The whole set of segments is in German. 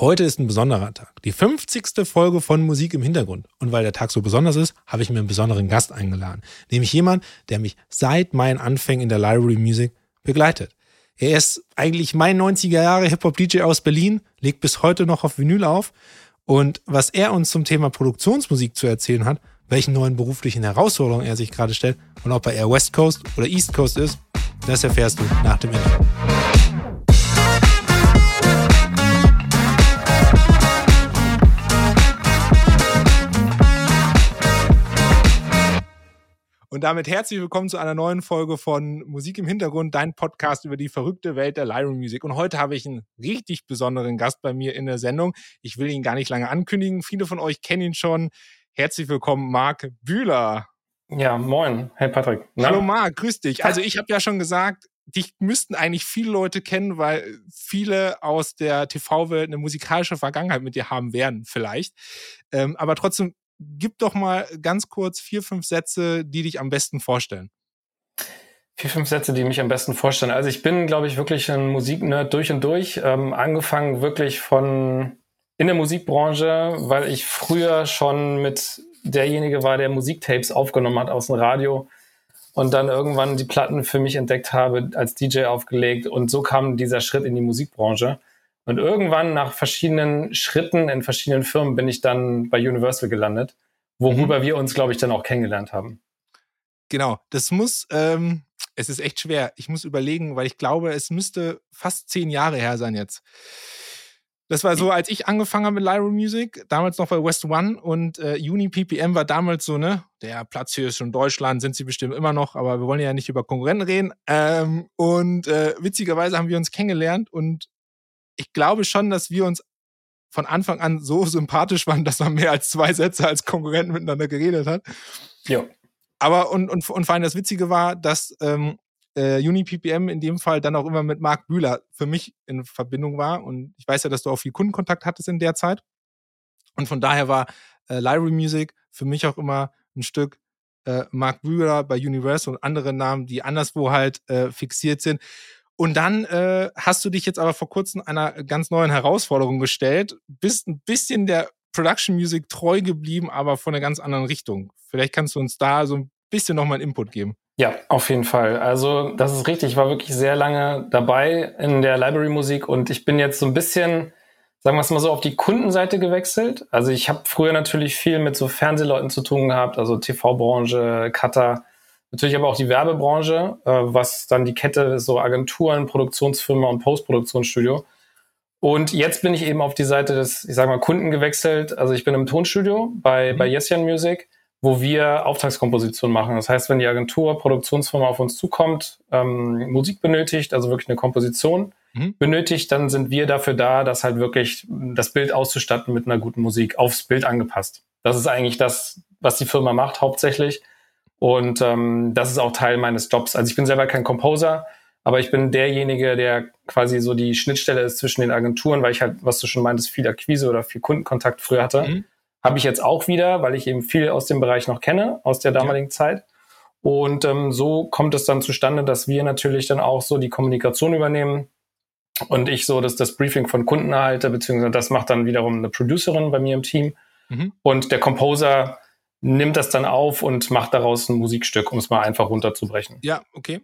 Heute ist ein besonderer Tag, die 50. Folge von Musik im Hintergrund. Und weil der Tag so besonders ist, habe ich mir einen besonderen Gast eingeladen. Nämlich jemand, der mich seit meinen Anfängen in der Library Music begleitet. Er ist eigentlich mein 90er Jahre Hip-Hop-DJ aus Berlin, legt bis heute noch auf Vinyl auf. Und was er uns zum Thema Produktionsmusik zu erzählen hat, welchen neuen beruflichen Herausforderungen er sich gerade stellt und ob er eher West Coast oder East Coast ist, das erfährst du nach dem Intro. Und damit herzlich willkommen zu einer neuen Folge von Musik im Hintergrund, dein Podcast über die verrückte Welt der Lyra Music. Und heute habe ich einen richtig besonderen Gast bei mir in der Sendung. Ich will ihn gar nicht lange ankündigen. Viele von euch kennen ihn schon. Herzlich willkommen, Marc Bühler. Ja, moin. Hey Patrick. Na? Hallo Marc, grüß dich. Also ich habe ja schon gesagt, dich müssten eigentlich viele Leute kennen, weil viele aus der TV-Welt eine musikalische Vergangenheit mit dir haben werden, vielleicht. Ähm, aber trotzdem gib doch mal ganz kurz vier, fünf Sätze, die dich am besten vorstellen. Vier, fünf Sätze, die mich am besten vorstellen. Also ich bin, glaube ich, wirklich ein Musiknerd durch und durch. Ähm, angefangen wirklich von in der Musikbranche, weil ich früher schon mit derjenige war, der Musiktapes aufgenommen hat aus dem Radio und dann irgendwann die Platten für mich entdeckt habe, als DJ aufgelegt. Und so kam dieser Schritt in die Musikbranche. Und irgendwann nach verschiedenen Schritten in verschiedenen Firmen bin ich dann bei Universal gelandet, worüber mhm. wir uns, glaube ich, dann auch kennengelernt haben. Genau, das muss, ähm, es ist echt schwer. Ich muss überlegen, weil ich glaube, es müsste fast zehn Jahre her sein jetzt. Das war so, als ich angefangen habe mit Lyra Music, damals noch bei West One und äh, Uni PPM war damals so, ne, der Platz hier ist schon Deutschland, sind sie bestimmt immer noch, aber wir wollen ja nicht über Konkurrenten reden. Ähm, und äh, witzigerweise haben wir uns kennengelernt und ich glaube schon, dass wir uns von Anfang an so sympathisch waren, dass man mehr als zwei Sätze als Konkurrenten miteinander geredet hat. Ja. Aber und, und, und vor allem das Witzige war, dass ähm, äh, UniPPM in dem Fall dann auch immer mit Marc Bühler für mich in Verbindung war. Und ich weiß ja, dass du auch viel Kundenkontakt hattest in der Zeit. Und von daher war äh, Library Music für mich auch immer ein Stück äh, Mark Bühler bei Universal und andere Namen, die anderswo halt äh, fixiert sind. Und dann äh, hast du dich jetzt aber vor kurzem einer ganz neuen Herausforderung gestellt, bist ein bisschen der Production Music treu geblieben, aber von einer ganz anderen Richtung. Vielleicht kannst du uns da so ein bisschen nochmal einen Input geben. Ja, auf jeden Fall. Also das ist richtig. Ich war wirklich sehr lange dabei in der Library-Musik und ich bin jetzt so ein bisschen, sagen wir es mal so, auf die Kundenseite gewechselt. Also ich habe früher natürlich viel mit so Fernsehleuten zu tun gehabt, also TV-Branche, Cutter Natürlich aber auch die Werbebranche, äh, was dann die Kette ist, so Agenturen, Produktionsfirma und Postproduktionsstudio. Und jetzt bin ich eben auf die Seite des, ich sage mal, Kunden gewechselt. Also ich bin im Tonstudio bei, mhm. bei Yesian Music, wo wir Auftragskomposition machen. Das heißt, wenn die Agentur, Produktionsfirma auf uns zukommt, ähm, Musik benötigt, also wirklich eine Komposition mhm. benötigt, dann sind wir dafür da, das halt wirklich das Bild auszustatten mit einer guten Musik, aufs Bild angepasst. Das ist eigentlich das, was die Firma macht hauptsächlich. Und ähm, das ist auch Teil meines Jobs. Also ich bin selber kein Composer, aber ich bin derjenige, der quasi so die Schnittstelle ist zwischen den Agenturen, weil ich halt, was du schon meintest, viel Akquise oder viel Kundenkontakt früher hatte. Mhm. Habe ich jetzt auch wieder, weil ich eben viel aus dem Bereich noch kenne, aus der damaligen ja. Zeit. Und ähm, so kommt es dann zustande, dass wir natürlich dann auch so die Kommunikation übernehmen und ich so das, das Briefing von Kunden erhalte, beziehungsweise das macht dann wiederum eine Producerin bei mir im Team. Mhm. Und der Composer nimmt das dann auf und macht daraus ein Musikstück, um es mal einfach runterzubrechen. Ja, okay.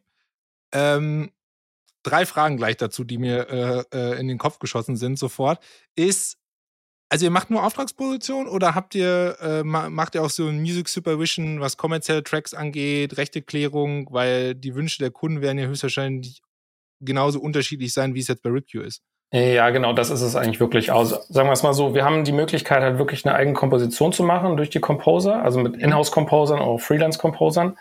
Ähm, drei Fragen gleich dazu, die mir äh, äh, in den Kopf geschossen sind sofort. Ist, also ihr macht nur Auftragsposition oder habt ihr, äh, macht ihr auch so ein Music Supervision, was kommerzielle Tracks angeht, Rechteklärung, weil die Wünsche der Kunden werden ja höchstwahrscheinlich genauso unterschiedlich sein, wie es jetzt bei RipQ ist. Ja, genau, das ist es eigentlich wirklich. Also, sagen wir es mal so, wir haben die Möglichkeit, halt wirklich eine eigene Komposition zu machen durch die Composer, also mit Inhouse-Composern oder Freelance-Composern.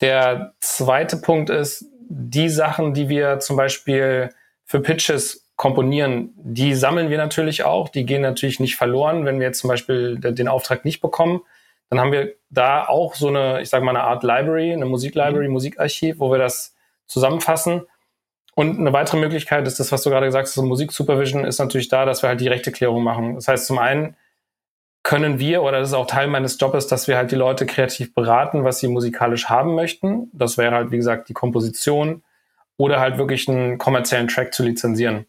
Der zweite Punkt ist, die Sachen, die wir zum Beispiel für Pitches komponieren, die sammeln wir natürlich auch. Die gehen natürlich nicht verloren, wenn wir jetzt zum Beispiel den Auftrag nicht bekommen. Dann haben wir da auch so eine, ich sage mal, eine Art Library, eine Musiklibrary, mhm. Musikarchiv, wo wir das zusammenfassen und eine weitere Möglichkeit ist das, was du gerade gesagt hast, so Musiksupervision ist natürlich da, dass wir halt die Rechteklärung machen. Das heißt, zum einen können wir, oder das ist auch Teil meines Jobs, dass wir halt die Leute kreativ beraten, was sie musikalisch haben möchten. Das wäre halt, wie gesagt, die Komposition oder halt wirklich einen kommerziellen Track zu lizenzieren.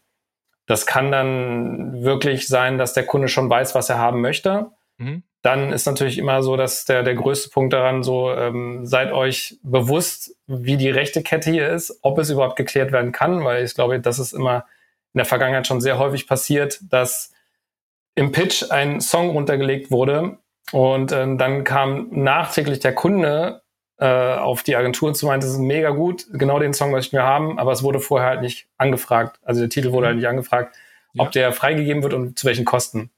Das kann dann wirklich sein, dass der Kunde schon weiß, was er haben möchte. Mhm. Dann ist natürlich immer so, dass der, der größte Punkt daran so, ähm, seid euch bewusst, wie die rechte Kette hier ist, ob es überhaupt geklärt werden kann, weil ich glaube, das ist immer in der Vergangenheit schon sehr häufig passiert, dass im Pitch ein Song runtergelegt wurde und äh, dann kam nachträglich der Kunde äh, auf die Agentur und zu meinte, das ist mega gut, genau den Song möchten wir haben, aber es wurde vorher halt nicht angefragt. Also der Titel wurde halt nicht angefragt, ja. ob der freigegeben wird und zu welchen Kosten.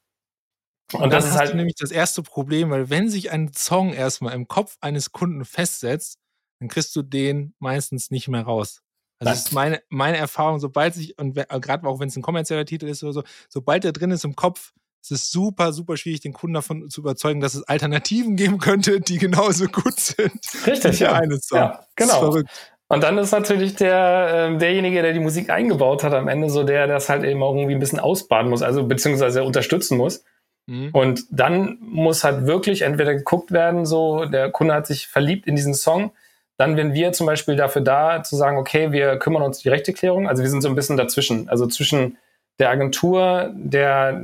Und, und das ist halt nämlich das erste Problem, weil wenn sich ein Song erstmal im Kopf eines Kunden festsetzt, dann kriegst du den meistens nicht mehr raus. Also das ist meine, meine Erfahrung, sobald sich, und gerade auch wenn es ein kommerzieller Titel ist oder so, sobald der drin ist im Kopf, es ist super, super schwierig, den Kunden davon zu überzeugen, dass es Alternativen geben könnte, die genauso gut sind. Richtig, ja. Eine Song. ja genau. Und dann ist natürlich der, äh, derjenige, der die Musik eingebaut hat, am Ende so der, der das halt eben auch irgendwie ein bisschen ausbaden muss, also beziehungsweise unterstützen muss. Mhm. Und dann muss halt wirklich entweder geguckt werden, so der Kunde hat sich verliebt in diesen Song. Dann wenn wir zum Beispiel dafür da, zu sagen, okay, wir kümmern uns die Rechteklärung. Also wir sind so ein bisschen dazwischen. Also zwischen der Agentur, der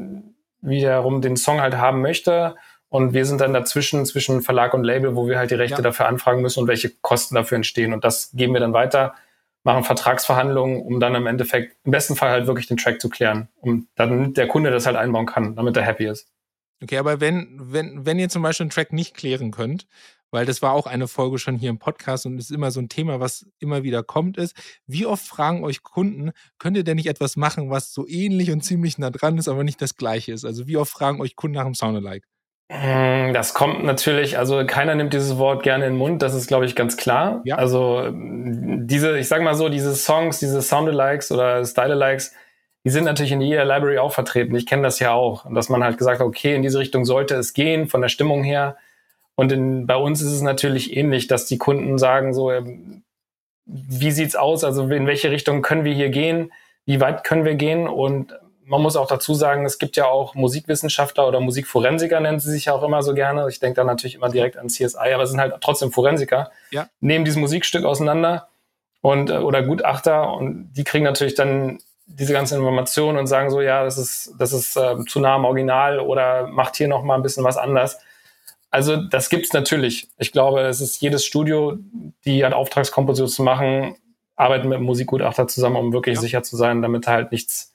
wiederum den Song halt haben möchte. Und wir sind dann dazwischen, zwischen Verlag und Label, wo wir halt die Rechte ja. dafür anfragen müssen und welche Kosten dafür entstehen. Und das geben wir dann weiter, machen Vertragsverhandlungen, um dann im Endeffekt im besten Fall halt wirklich den Track zu klären, um dann der Kunde das halt einbauen kann, damit er happy ist. Okay, aber wenn, wenn, wenn ihr zum Beispiel einen Track nicht klären könnt, weil das war auch eine Folge schon hier im Podcast und ist immer so ein Thema, was immer wieder kommt, ist, wie oft fragen euch Kunden, könnt ihr denn nicht etwas machen, was so ähnlich und ziemlich nah dran ist, aber nicht das gleiche ist? Also wie oft fragen euch Kunden nach dem Soundalike? Hm, das kommt natürlich, also keiner nimmt dieses Wort gerne in den Mund, das ist, glaube ich, ganz klar. Ja. Also diese, ich sage mal so, diese Songs, diese Soundalikes oder Stylealikes, die sind natürlich in jeder Library auch vertreten. Ich kenne das ja auch. Und dass man halt gesagt hat, okay, in diese Richtung sollte es gehen, von der Stimmung her. Und in, bei uns ist es natürlich ähnlich, dass die Kunden sagen so, ähm, wie sieht's aus? Also in welche Richtung können wir hier gehen? Wie weit können wir gehen? Und man muss auch dazu sagen, es gibt ja auch Musikwissenschaftler oder Musikforensiker nennen sie sich ja auch immer so gerne. Ich denke da natürlich immer direkt an CSI, aber es sind halt trotzdem Forensiker. Ja. Nehmen dieses Musikstück auseinander und äh, oder Gutachter und die kriegen natürlich dann diese ganzen Informationen und sagen so, ja, das ist das ist äh, zu nah am Original oder macht hier noch mal ein bisschen was anders. Also das gibt's natürlich. Ich glaube, es ist jedes Studio, die hat Auftragskomposition zu machen, arbeiten mit einem Musikgutachter zusammen, um wirklich ja. sicher zu sein, damit halt nichts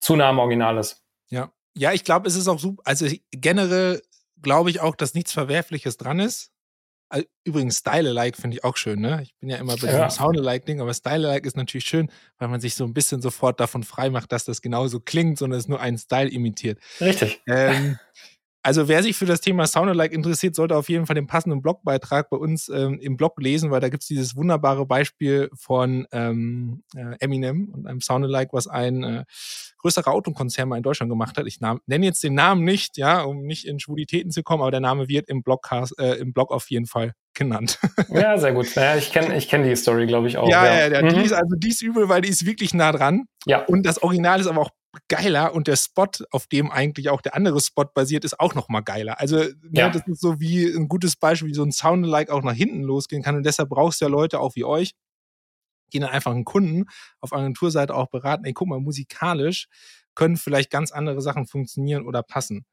zu nah am Original ist. Ja. Ja, ich glaube, es ist auch super. Also generell glaube ich auch, dass nichts Verwerfliches dran ist. Übrigens, Style-alike finde ich auch schön, ne? Ich bin ja immer bei ja. dem Sound-alike-Ding, aber Style-alike ist natürlich schön, weil man sich so ein bisschen sofort davon frei macht, dass das genauso klingt, sondern es nur einen Style imitiert. Richtig. Ähm, also wer sich für das Thema Soundalike interessiert, sollte auf jeden Fall den passenden Blogbeitrag bei uns ähm, im Blog lesen, weil da gibt es dieses wunderbare Beispiel von ähm, äh, Eminem und einem Soundalike, was ein äh, größerer Autokonzern mal in Deutschland gemacht hat. Ich nenne jetzt den Namen nicht, ja, um nicht in Schwulitäten zu kommen, aber der Name wird im, Blogcast, äh, im Blog auf jeden Fall genannt. ja, sehr gut. Naja, ich kenne ich kenn die Story, glaube ich, auch. Ja, ja, ja. Mhm. Die ist, also die ist übel, weil die ist wirklich nah dran. Ja. Und das Original ist aber auch geiler und der Spot, auf dem eigentlich auch der andere Spot basiert, ist auch noch mal geiler. Also ne, ja. das ist so wie ein gutes Beispiel, wie so ein Soundalike auch nach hinten losgehen kann und deshalb brauchst du ja Leute auch wie euch, die dann einfach einen Kunden auf Agenturseite auch beraten, ey, guck mal, musikalisch können vielleicht ganz andere Sachen funktionieren oder passen.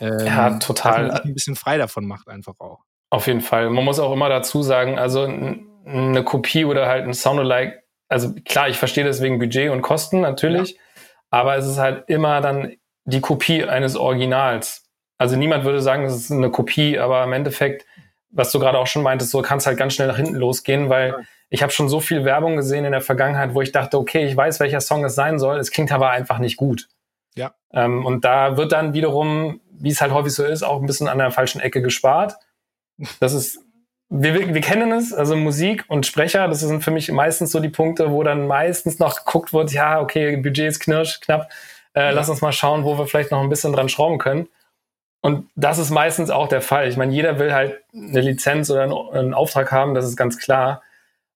Ähm, ja, total. Dass man sich ein bisschen frei davon macht einfach auch. Auf jeden Fall. Man muss auch immer dazu sagen, also eine Kopie oder halt ein Soundalike, also klar, ich verstehe deswegen Budget und Kosten natürlich, ja aber es ist halt immer dann die Kopie eines Originals. Also niemand würde sagen, es ist eine Kopie, aber im Endeffekt, was du gerade auch schon meintest, so kann es halt ganz schnell nach hinten losgehen, weil ja. Ich habe schon so viel Werbung gesehen in der Vergangenheit, wo ich dachte, okay, ich weiß, welcher Song es sein soll, es klingt aber einfach nicht gut. Ja. Ähm, und da wird dann wiederum, wie es halt häufig so ist, auch ein bisschen an der falschen Ecke gespart. Das ist wir, wir kennen es, also Musik und Sprecher, das sind für mich meistens so die Punkte, wo dann meistens noch geguckt wird, ja, okay, Budget ist knirsch, knapp, äh, ja. lass uns mal schauen, wo wir vielleicht noch ein bisschen dran schrauben können. Und das ist meistens auch der Fall. Ich meine, jeder will halt eine Lizenz oder einen, Auftrag haben, das ist ganz klar.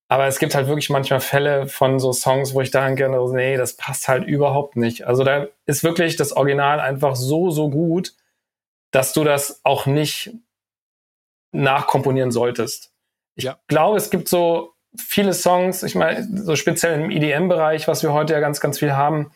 Aber es gibt halt wirklich manchmal Fälle von so Songs, wo ich gerne, nee, das passt halt überhaupt nicht. Also da ist wirklich das Original einfach so, so gut, dass du das auch nicht nachkomponieren solltest. Ich ja. glaube, es gibt so viele Songs, ich meine, so speziell im EDM-Bereich, was wir heute ja ganz, ganz viel haben,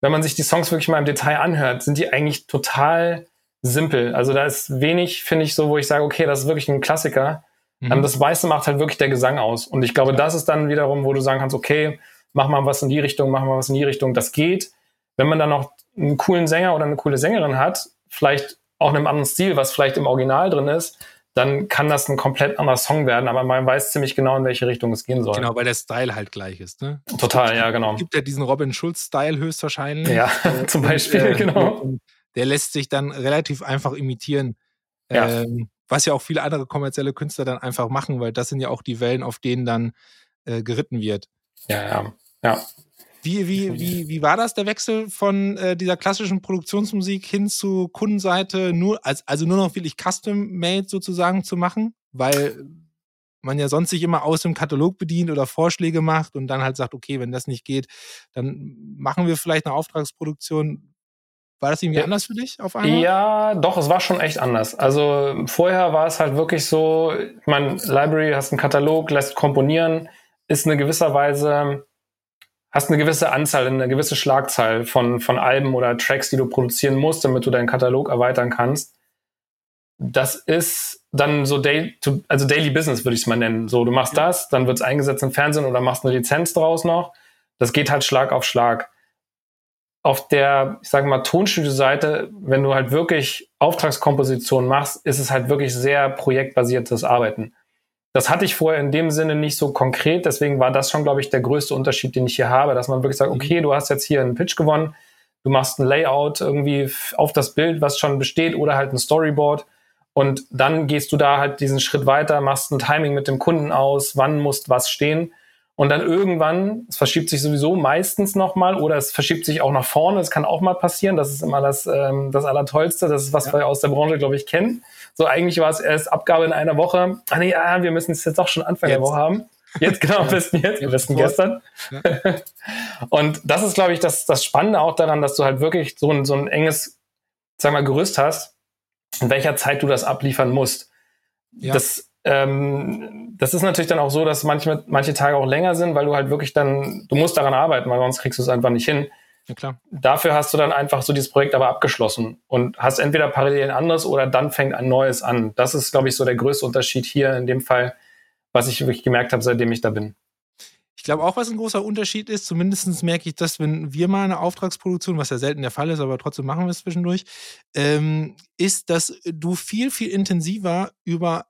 wenn man sich die Songs wirklich mal im Detail anhört, sind die eigentlich total simpel. Also da ist wenig, finde ich, so, wo ich sage, okay, das ist wirklich ein Klassiker. Mhm. Ähm, das meiste macht halt wirklich der Gesang aus. Und ich glaube, das ist dann wiederum, wo du sagen kannst, okay, mach mal was in die Richtung, mach mal was in die Richtung. Das geht. Wenn man dann noch einen coolen Sänger oder eine coole Sängerin hat, vielleicht auch in einem anderen Stil, was vielleicht im Original drin ist, dann kann das ein komplett anderer Song werden, aber man weiß ziemlich genau, in welche Richtung es gehen soll. Genau, weil der Style halt gleich ist, ne? Total, ja, genau. Es gibt ja diesen Robin Schulz-Style höchstwahrscheinlich. Ja, zum Beispiel, äh, genau. Der lässt sich dann relativ einfach imitieren. Ja. Ähm, was ja auch viele andere kommerzielle Künstler dann einfach machen, weil das sind ja auch die Wellen, auf denen dann äh, geritten wird. Ja, ja, ja. Wie, wie, wie, wie war das, der Wechsel von äh, dieser klassischen Produktionsmusik hin zu Kundenseite, nur, als, also nur noch wirklich custom-made sozusagen zu machen? Weil man ja sonst sich immer aus dem Katalog bedient oder Vorschläge macht und dann halt sagt, okay, wenn das nicht geht, dann machen wir vielleicht eine Auftragsproduktion. War das irgendwie ja. anders für dich auf einmal? Ja, doch, es war schon echt anders. Also vorher war es halt wirklich so, ich meine, Library, hast einen Katalog, lässt komponieren, ist in gewisser Weise hast eine gewisse Anzahl, eine gewisse Schlagzahl von, von Alben oder Tracks, die du produzieren musst, damit du deinen Katalog erweitern kannst. Das ist dann so Day, also Daily Business würde ich es mal nennen. So, du machst das, dann wird es eingesetzt im Fernsehen oder machst eine Lizenz draus noch. Das geht halt Schlag auf Schlag. Auf der, ich sage mal, Tonstudio-Seite, wenn du halt wirklich Auftragskomposition machst, ist es halt wirklich sehr projektbasiertes Arbeiten. Das hatte ich vorher in dem Sinne nicht so konkret, deswegen war das schon, glaube ich, der größte Unterschied, den ich hier habe, dass man wirklich sagt, mhm. okay, du hast jetzt hier einen Pitch gewonnen, du machst ein Layout irgendwie auf das Bild, was schon besteht, oder halt ein Storyboard. Und dann gehst du da halt diesen Schritt weiter, machst ein Timing mit dem Kunden aus, wann muss was stehen. Und dann irgendwann, es verschiebt sich sowieso meistens nochmal oder es verschiebt sich auch nach vorne, das kann auch mal passieren, das ist immer das, ähm, das Allertollste, das ist was ja. wir aus der Branche, glaube ich, kennen. So, eigentlich war es erst Abgabe in einer Woche. Ah nee, ah, wir müssen es jetzt doch schon Anfang jetzt. der Woche haben. Jetzt, genau, am besten jetzt, am besten gestern. Ja. Und das ist, glaube ich, das, das Spannende auch daran, dass du halt wirklich so ein, so ein enges, sag mal, Gerüst hast, in welcher Zeit du das abliefern musst. Ja. Das, ähm, das ist natürlich dann auch so, dass manche, manche Tage auch länger sind, weil du halt wirklich dann, du musst daran arbeiten, weil sonst kriegst du es einfach nicht hin. Ja, klar. Dafür hast du dann einfach so dieses Projekt aber abgeschlossen und hast entweder parallel ein anderes oder dann fängt ein neues an. Das ist, glaube ich, so der größte Unterschied hier in dem Fall, was ich wirklich gemerkt habe, seitdem ich da bin. Ich glaube auch, was ein großer Unterschied ist, zumindest merke ich das, wenn wir mal eine Auftragsproduktion, was ja selten der Fall ist, aber trotzdem machen wir es zwischendurch, ähm, ist, dass du viel, viel intensiver über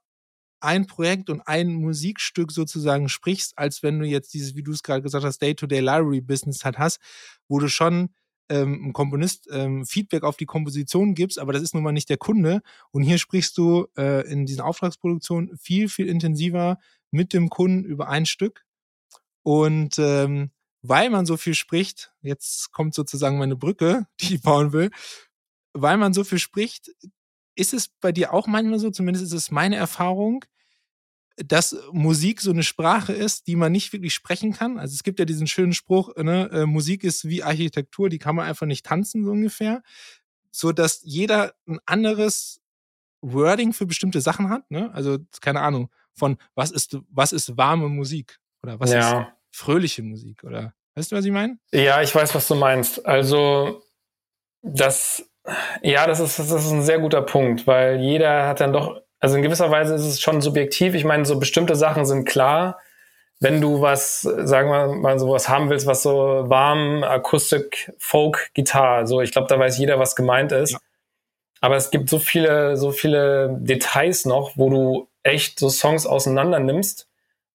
ein Projekt und ein Musikstück sozusagen sprichst, als wenn du jetzt dieses, wie du es gerade gesagt hast, Day-to-Day-Library-Business halt hast, wo du schon ähm, ein Komponist ähm, Feedback auf die Komposition gibst, aber das ist nun mal nicht der Kunde. Und hier sprichst du äh, in diesen Auftragsproduktionen viel, viel intensiver mit dem Kunden über ein Stück. Und ähm, weil man so viel spricht, jetzt kommt sozusagen meine Brücke, die ich bauen will, weil man so viel spricht, ist es bei dir auch manchmal so, zumindest ist es meine Erfahrung, dass Musik so eine Sprache ist, die man nicht wirklich sprechen kann. Also es gibt ja diesen schönen Spruch, ne, äh, Musik ist wie Architektur, die kann man einfach nicht tanzen, so ungefähr. So dass jeder ein anderes Wording für bestimmte Sachen hat, ne? Also, keine Ahnung, von was ist, was ist warme Musik? Oder was ja. ist fröhliche Musik? Oder weißt du, was ich meine? Ja, ich weiß, was du meinst. Also, das, ja, das ist, das ist ein sehr guter Punkt, weil jeder hat dann doch also in gewisser Weise ist es schon subjektiv. Ich meine, so bestimmte Sachen sind klar. Wenn du was, sagen wir mal, sowas haben willst, was so warm, Akustik, Folk, Gitarre, so, ich glaube, da weiß jeder, was gemeint ist. Ja. Aber es gibt so viele, so viele Details noch, wo du echt so Songs auseinander nimmst.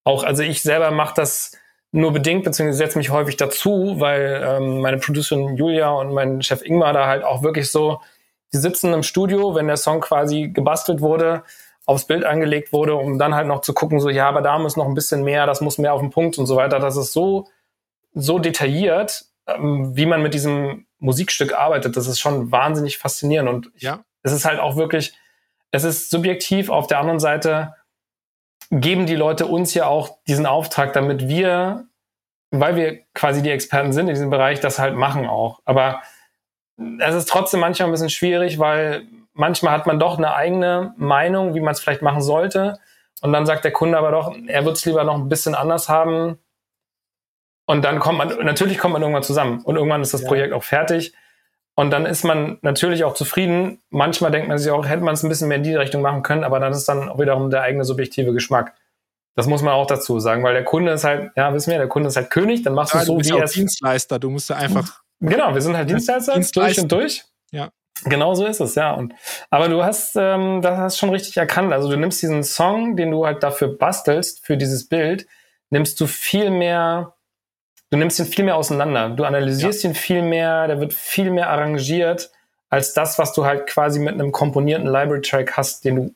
Auch, also ich selber mache das nur bedingt, beziehungsweise setze mich häufig dazu, weil ähm, meine Producerin Julia und mein Chef Ingmar da halt auch wirklich so die sitzen im Studio, wenn der Song quasi gebastelt wurde, aufs Bild angelegt wurde, um dann halt noch zu gucken, so, ja, aber da muss noch ein bisschen mehr, das muss mehr auf den Punkt und so weiter. Das ist so, so detailliert, ähm, wie man mit diesem Musikstück arbeitet. Das ist schon wahnsinnig faszinierend und ja. es ist halt auch wirklich, es ist subjektiv. Auf der anderen Seite geben die Leute uns ja auch diesen Auftrag, damit wir, weil wir quasi die Experten sind in diesem Bereich, das halt machen auch. Aber es ist trotzdem manchmal ein bisschen schwierig, weil manchmal hat man doch eine eigene Meinung, wie man es vielleicht machen sollte. Und dann sagt der Kunde aber doch, er würde es lieber noch ein bisschen anders haben. Und dann kommt man, natürlich kommt man irgendwann zusammen und irgendwann ist das ja. Projekt auch fertig. Und dann ist man natürlich auch zufrieden. Manchmal denkt man sich auch, hätte man es ein bisschen mehr in die Richtung machen können, aber dann ist dann auch wiederum der eigene subjektive Geschmack. Das muss man auch dazu sagen, weil der Kunde ist halt, ja, wissen wir, der Kunde ist halt König, dann machst ja, du so, du bist wie er Dienstleister, du musst ja einfach. Genau, wir sind halt Dienstleister, durch und durch. Ja. Genau so ist es, ja. Und, aber du hast ähm, das hast schon richtig erkannt. Also du nimmst diesen Song, den du halt dafür bastelst, für dieses Bild, nimmst du viel mehr du nimmst ihn viel mehr auseinander. Du analysierst ja. ihn viel mehr, der wird viel mehr arrangiert als das, was du halt quasi mit einem komponierten Library-Track hast, den du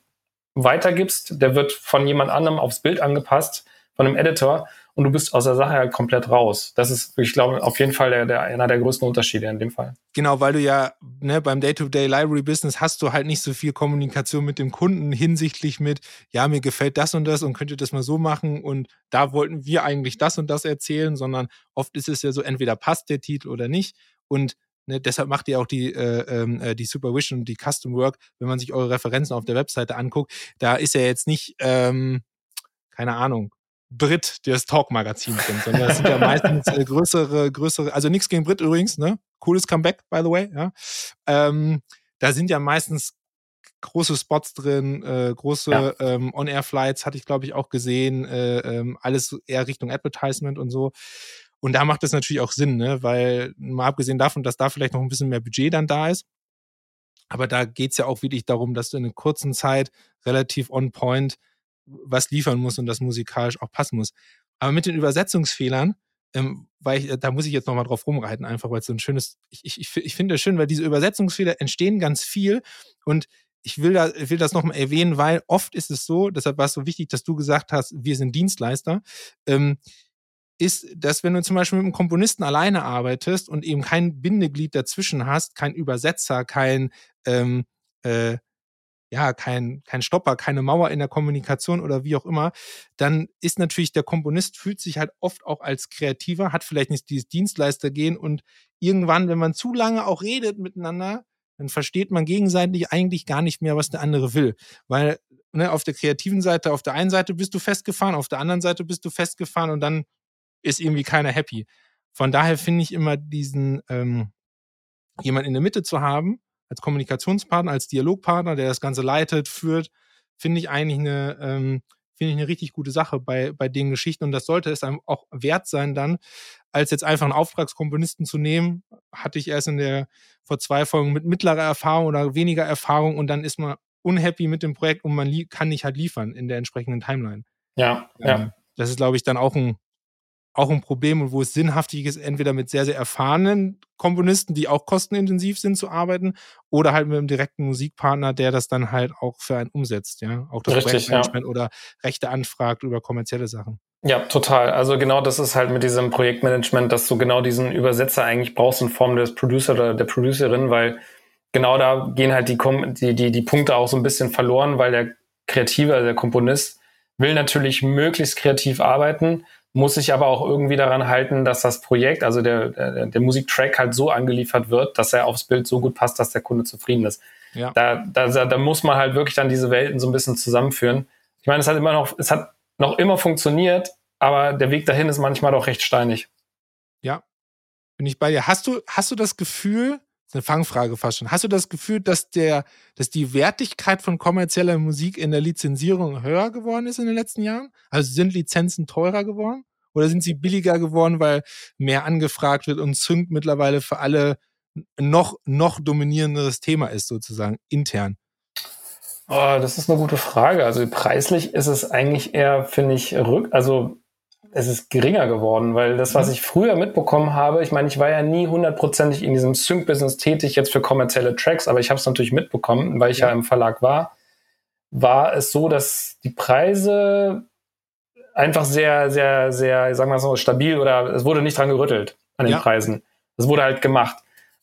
weitergibst. Der wird von jemand anderem aufs Bild angepasst, von einem Editor und du bist aus der Sache halt komplett raus. Das ist, ich glaube, auf jeden Fall der, der, einer der größten Unterschiede in dem Fall. Genau, weil du ja ne, beim Day-to-Day Library Business hast du halt nicht so viel Kommunikation mit dem Kunden hinsichtlich mit, ja, mir gefällt das und das und könnt ihr das mal so machen und da wollten wir eigentlich das und das erzählen, sondern oft ist es ja so, entweder passt der Titel oder nicht und Ne, deshalb macht ihr auch die, äh, ähm, äh, die Supervision und die Custom Work, wenn man sich eure Referenzen auf der Webseite anguckt. Da ist ja jetzt nicht, ähm, keine Ahnung, Brit das Talk-Magazin drin, sondern das sind ja meistens äh, größere, größere, also nichts gegen Brit übrigens, ne? Cooles Comeback, by the way, ja. Ähm, da sind ja meistens große Spots drin, äh, große ja. ähm, On-Air-Flights hatte ich, glaube ich, auch gesehen, äh, ähm, alles eher Richtung Advertisement und so. Und da macht das natürlich auch Sinn, ne? weil mal abgesehen davon, dass da vielleicht noch ein bisschen mehr Budget dann da ist, aber da geht's ja auch wirklich darum, dass du in einer kurzen Zeit relativ on point was liefern muss und das musikalisch auch passen muss. Aber mit den Übersetzungsfehlern, ähm, weil ich, da muss ich jetzt nochmal drauf rumreiten, einfach weil es so ein schönes, ich, ich, ich finde das schön, weil diese Übersetzungsfehler entstehen ganz viel und ich will, da, will das nochmal erwähnen, weil oft ist es so, deshalb war es so wichtig, dass du gesagt hast, wir sind Dienstleister, ähm, ist, dass wenn du zum Beispiel mit einem Komponisten alleine arbeitest und eben kein Bindeglied dazwischen hast, kein Übersetzer, kein ähm, äh, ja, kein, kein Stopper, keine Mauer in der Kommunikation oder wie auch immer, dann ist natürlich der Komponist fühlt sich halt oft auch als Kreativer, hat vielleicht nicht dieses Dienstleister gehen und irgendwann, wenn man zu lange auch redet miteinander, dann versteht man gegenseitig eigentlich gar nicht mehr, was der andere will. Weil ne, auf der kreativen Seite, auf der einen Seite bist du festgefahren, auf der anderen Seite bist du festgefahren und dann ist irgendwie keiner happy. Von daher finde ich immer diesen ähm, jemand in der Mitte zu haben, als Kommunikationspartner, als Dialogpartner, der das Ganze leitet, führt, finde ich eigentlich eine, ähm, finde ich eine richtig gute Sache bei, bei den Geschichten. Und das sollte es einem auch wert sein, dann, als jetzt einfach einen Auftragskomponisten zu nehmen, hatte ich erst in der, vor zwei Folgen mit mittlerer Erfahrung oder weniger Erfahrung und dann ist man unhappy mit dem Projekt und man kann nicht halt liefern in der entsprechenden Timeline. Ja, ähm, ja. Das ist, glaube ich, dann auch ein, auch ein Problem und wo es sinnhaftig ist, entweder mit sehr, sehr erfahrenen Komponisten, die auch kostenintensiv sind, zu arbeiten, oder halt mit einem direkten Musikpartner, der das dann halt auch für einen umsetzt, ja. Auch das Richtig, Projektmanagement ja. oder Rechte anfragt über kommerzielle Sachen. Ja, total. Also genau das ist halt mit diesem Projektmanagement, dass du genau diesen Übersetzer eigentlich brauchst in Form des Producer oder der Producerin, weil genau da gehen halt die, die, die, die Punkte auch so ein bisschen verloren, weil der Kreative, also der Komponist, will natürlich möglichst kreativ arbeiten, muss sich aber auch irgendwie daran halten, dass das Projekt, also der, der, der Musiktrack halt so angeliefert wird, dass er aufs Bild so gut passt, dass der Kunde zufrieden ist. Ja. Da, da, da muss man halt wirklich dann diese Welten so ein bisschen zusammenführen. Ich meine, es hat immer noch, es hat noch immer funktioniert, aber der Weg dahin ist manchmal doch recht steinig. Ja, bin ich bei dir. Hast du, hast du das Gefühl, eine Fangfrage fast schon. Hast du das Gefühl, dass der, dass die Wertigkeit von kommerzieller Musik in der Lizenzierung höher geworden ist in den letzten Jahren? Also sind Lizenzen teurer geworden? Oder sind sie billiger geworden, weil mehr angefragt wird und Sync mittlerweile für alle noch, noch dominierenderes Thema ist, sozusagen, intern? Oh, das ist eine gute Frage. Also preislich ist es eigentlich eher, finde ich, rück, also es ist geringer geworden, weil das, was mhm. ich früher mitbekommen habe, ich meine, ich war ja nie hundertprozentig in diesem Sync-Business tätig, jetzt für kommerzielle Tracks, aber ich habe es natürlich mitbekommen, weil ich ja. ja im Verlag war, war es so, dass die Preise einfach sehr, sehr, sehr, sagen wir mal so, stabil oder es wurde nicht dran gerüttelt an den ja. Preisen. Es wurde halt gemacht.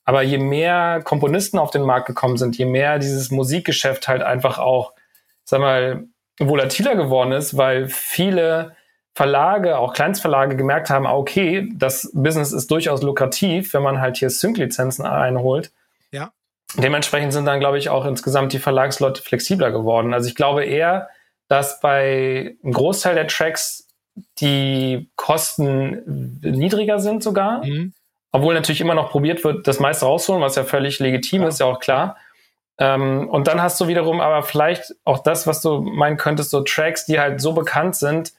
Aber je mehr Komponisten auf den Markt gekommen sind, je mehr dieses Musikgeschäft halt einfach auch, sag mal, volatiler geworden ist, weil viele Verlage, auch Kleinstverlage gemerkt haben, ah, okay, das Business ist durchaus lukrativ, wenn man halt hier Sync-Lizenzen einholt. Ja. Dementsprechend sind dann, glaube ich, auch insgesamt die Verlagsleute flexibler geworden. Also ich glaube eher, dass bei einem Großteil der Tracks die Kosten niedriger sind sogar. Mhm. Obwohl natürlich immer noch probiert wird, das meiste rausholen, was ja völlig legitim ja. ist, ja auch klar. Ähm, und dann hast du wiederum aber vielleicht auch das, was du meinen könntest, so Tracks, die halt so bekannt sind,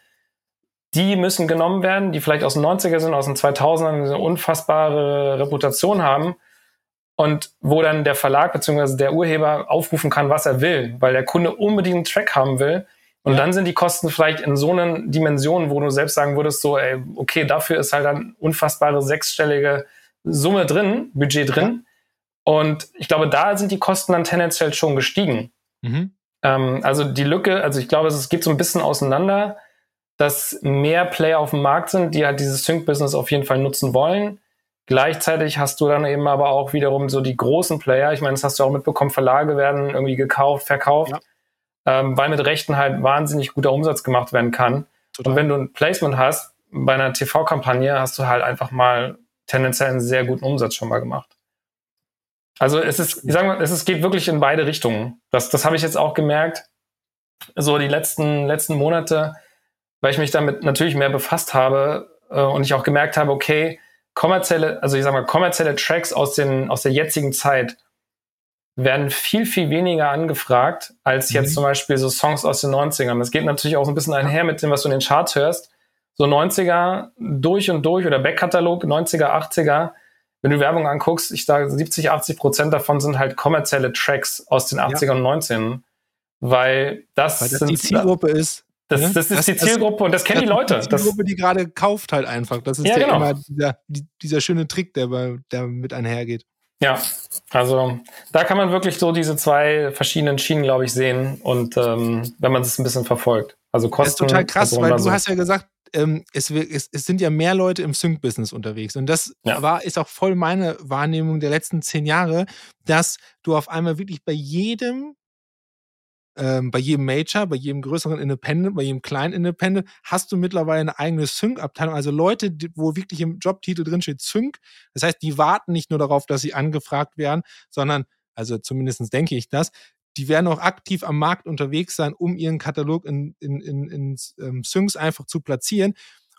die müssen genommen werden, die vielleicht aus den 90er sind, aus den 2000ern eine unfassbare Reputation haben und wo dann der Verlag bzw. der Urheber aufrufen kann, was er will, weil der Kunde unbedingt einen Track haben will. Und ja. dann sind die Kosten vielleicht in so einer Dimension, wo du selbst sagen würdest, so, ey, okay, dafür ist halt eine unfassbare sechsstellige Summe drin, Budget drin. Ja. Und ich glaube, da sind die Kosten dann tendenziell schon gestiegen. Mhm. Ähm, also die Lücke, also ich glaube, es geht so ein bisschen auseinander dass mehr Player auf dem Markt sind, die halt dieses Sync-Business auf jeden Fall nutzen wollen. Gleichzeitig hast du dann eben aber auch wiederum so die großen Player. Ich meine, das hast du auch mitbekommen, Verlage werden irgendwie gekauft, verkauft, ja. ähm, weil mit Rechten halt wahnsinnig guter Umsatz gemacht werden kann. Total. Und wenn du ein Placement hast, bei einer TV-Kampagne hast du halt einfach mal tendenziell einen sehr guten Umsatz schon mal gemacht. Also es ist, ich sag mal, es ist, geht wirklich in beide Richtungen. Das, das habe ich jetzt auch gemerkt. So die letzten, letzten Monate weil ich mich damit natürlich mehr befasst habe äh, und ich auch gemerkt habe, okay, kommerzielle, also ich sag mal, kommerzielle Tracks aus, den, aus der jetzigen Zeit werden viel, viel weniger angefragt als jetzt mhm. zum Beispiel so Songs aus den 90ern. Das geht natürlich auch so ein bisschen einher mit dem, was du in den Charts hörst. So 90er durch und durch oder Backkatalog, 90er, 80er. Wenn du Werbung anguckst, ich sage 70, 80 Prozent davon sind halt kommerzielle Tracks aus den 80ern ja. und 90ern. Weil das, weil das sind, die Zielgruppe ist. Das, das ist das, die Zielgruppe und das kennen die Leute. Die Zielgruppe, die gerade kauft halt einfach. Das ist ja, genau. immer dieser, dieser schöne Trick, der, der mit einhergeht. Ja, also da kann man wirklich so diese zwei verschiedenen Schienen, glaube ich, sehen und ähm, wenn man es ein bisschen verfolgt. Also Kosten. Das ist total krass, weil du hast ja gesagt, ähm, es, es, es, sind ja mehr Leute im Sync-Business unterwegs. Und das ja. war, ist auch voll meine Wahrnehmung der letzten zehn Jahre, dass du auf einmal wirklich bei jedem ähm, bei jedem Major, bei jedem größeren Independent, bei jedem kleinen Independent hast du mittlerweile eine eigene Sync-Abteilung. Also Leute, die, wo wirklich im Jobtitel drin steht Sync. Das heißt, die warten nicht nur darauf, dass sie angefragt werden, sondern, also zumindest denke ich das, die werden auch aktiv am Markt unterwegs sein, um ihren Katalog in, in, in, in ähm, Syncs einfach zu platzieren.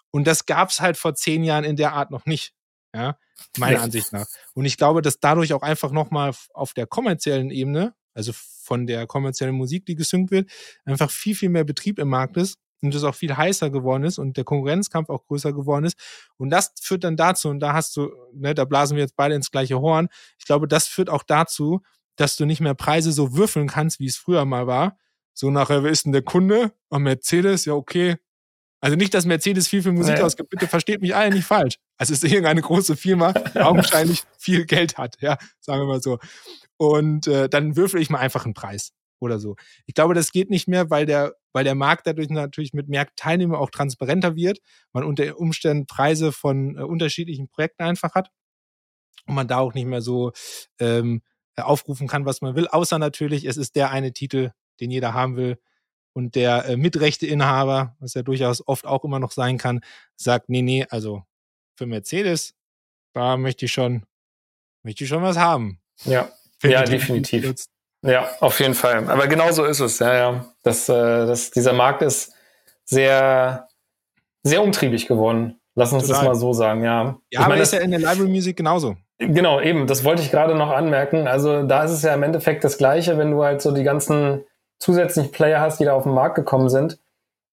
Und das gab es halt vor zehn Jahren in der Art noch nicht. Ja, meiner. Ansicht nach. Und ich glaube, dass dadurch auch einfach nochmal auf der kommerziellen Ebene also von der kommerziellen Musik, die gesynkt wird, einfach viel, viel mehr Betrieb im Markt ist und es auch viel heißer geworden ist und der Konkurrenzkampf auch größer geworden ist. Und das führt dann dazu, und da hast du, ne, da blasen wir jetzt beide ins gleiche Horn. Ich glaube, das führt auch dazu, dass du nicht mehr Preise so würfeln kannst, wie es früher mal war. So nachher, wer ist denn der Kunde? Und Mercedes, ja, okay. Also nicht, dass Mercedes viel für Musik nee. ausgibt, bitte versteht mich alle nicht falsch. Also es ist irgendeine große Firma, die augenscheinlich viel Geld hat, ja, sagen wir mal so und äh, dann würfel ich mal einfach einen Preis oder so. Ich glaube, das geht nicht mehr, weil der, weil der Markt dadurch natürlich mit mehr Teilnehmern auch transparenter wird, man unter Umständen Preise von äh, unterschiedlichen Projekten einfach hat und man da auch nicht mehr so ähm, aufrufen kann, was man will, außer natürlich, es ist der eine Titel, den jeder haben will und der äh, Mitrechteinhaber, was ja durchaus oft auch immer noch sein kann, sagt, nee, nee, also für Mercedes, da möchte ich schon, möchte ich schon was haben. Ja. Ja, definitiv. Ja, auf jeden Fall. Aber genau so ist es. Ja, ja. Das, äh, das, dieser Markt ist sehr, sehr umtriebig geworden. Lass uns Total. das mal so sagen, ja. Ja, ich aber meine, ist ja in der Library Music genauso. Genau, eben. Das wollte ich gerade noch anmerken. Also da ist es ja im Endeffekt das Gleiche, wenn du halt so die ganzen zusätzlichen Player hast, die da auf den Markt gekommen sind.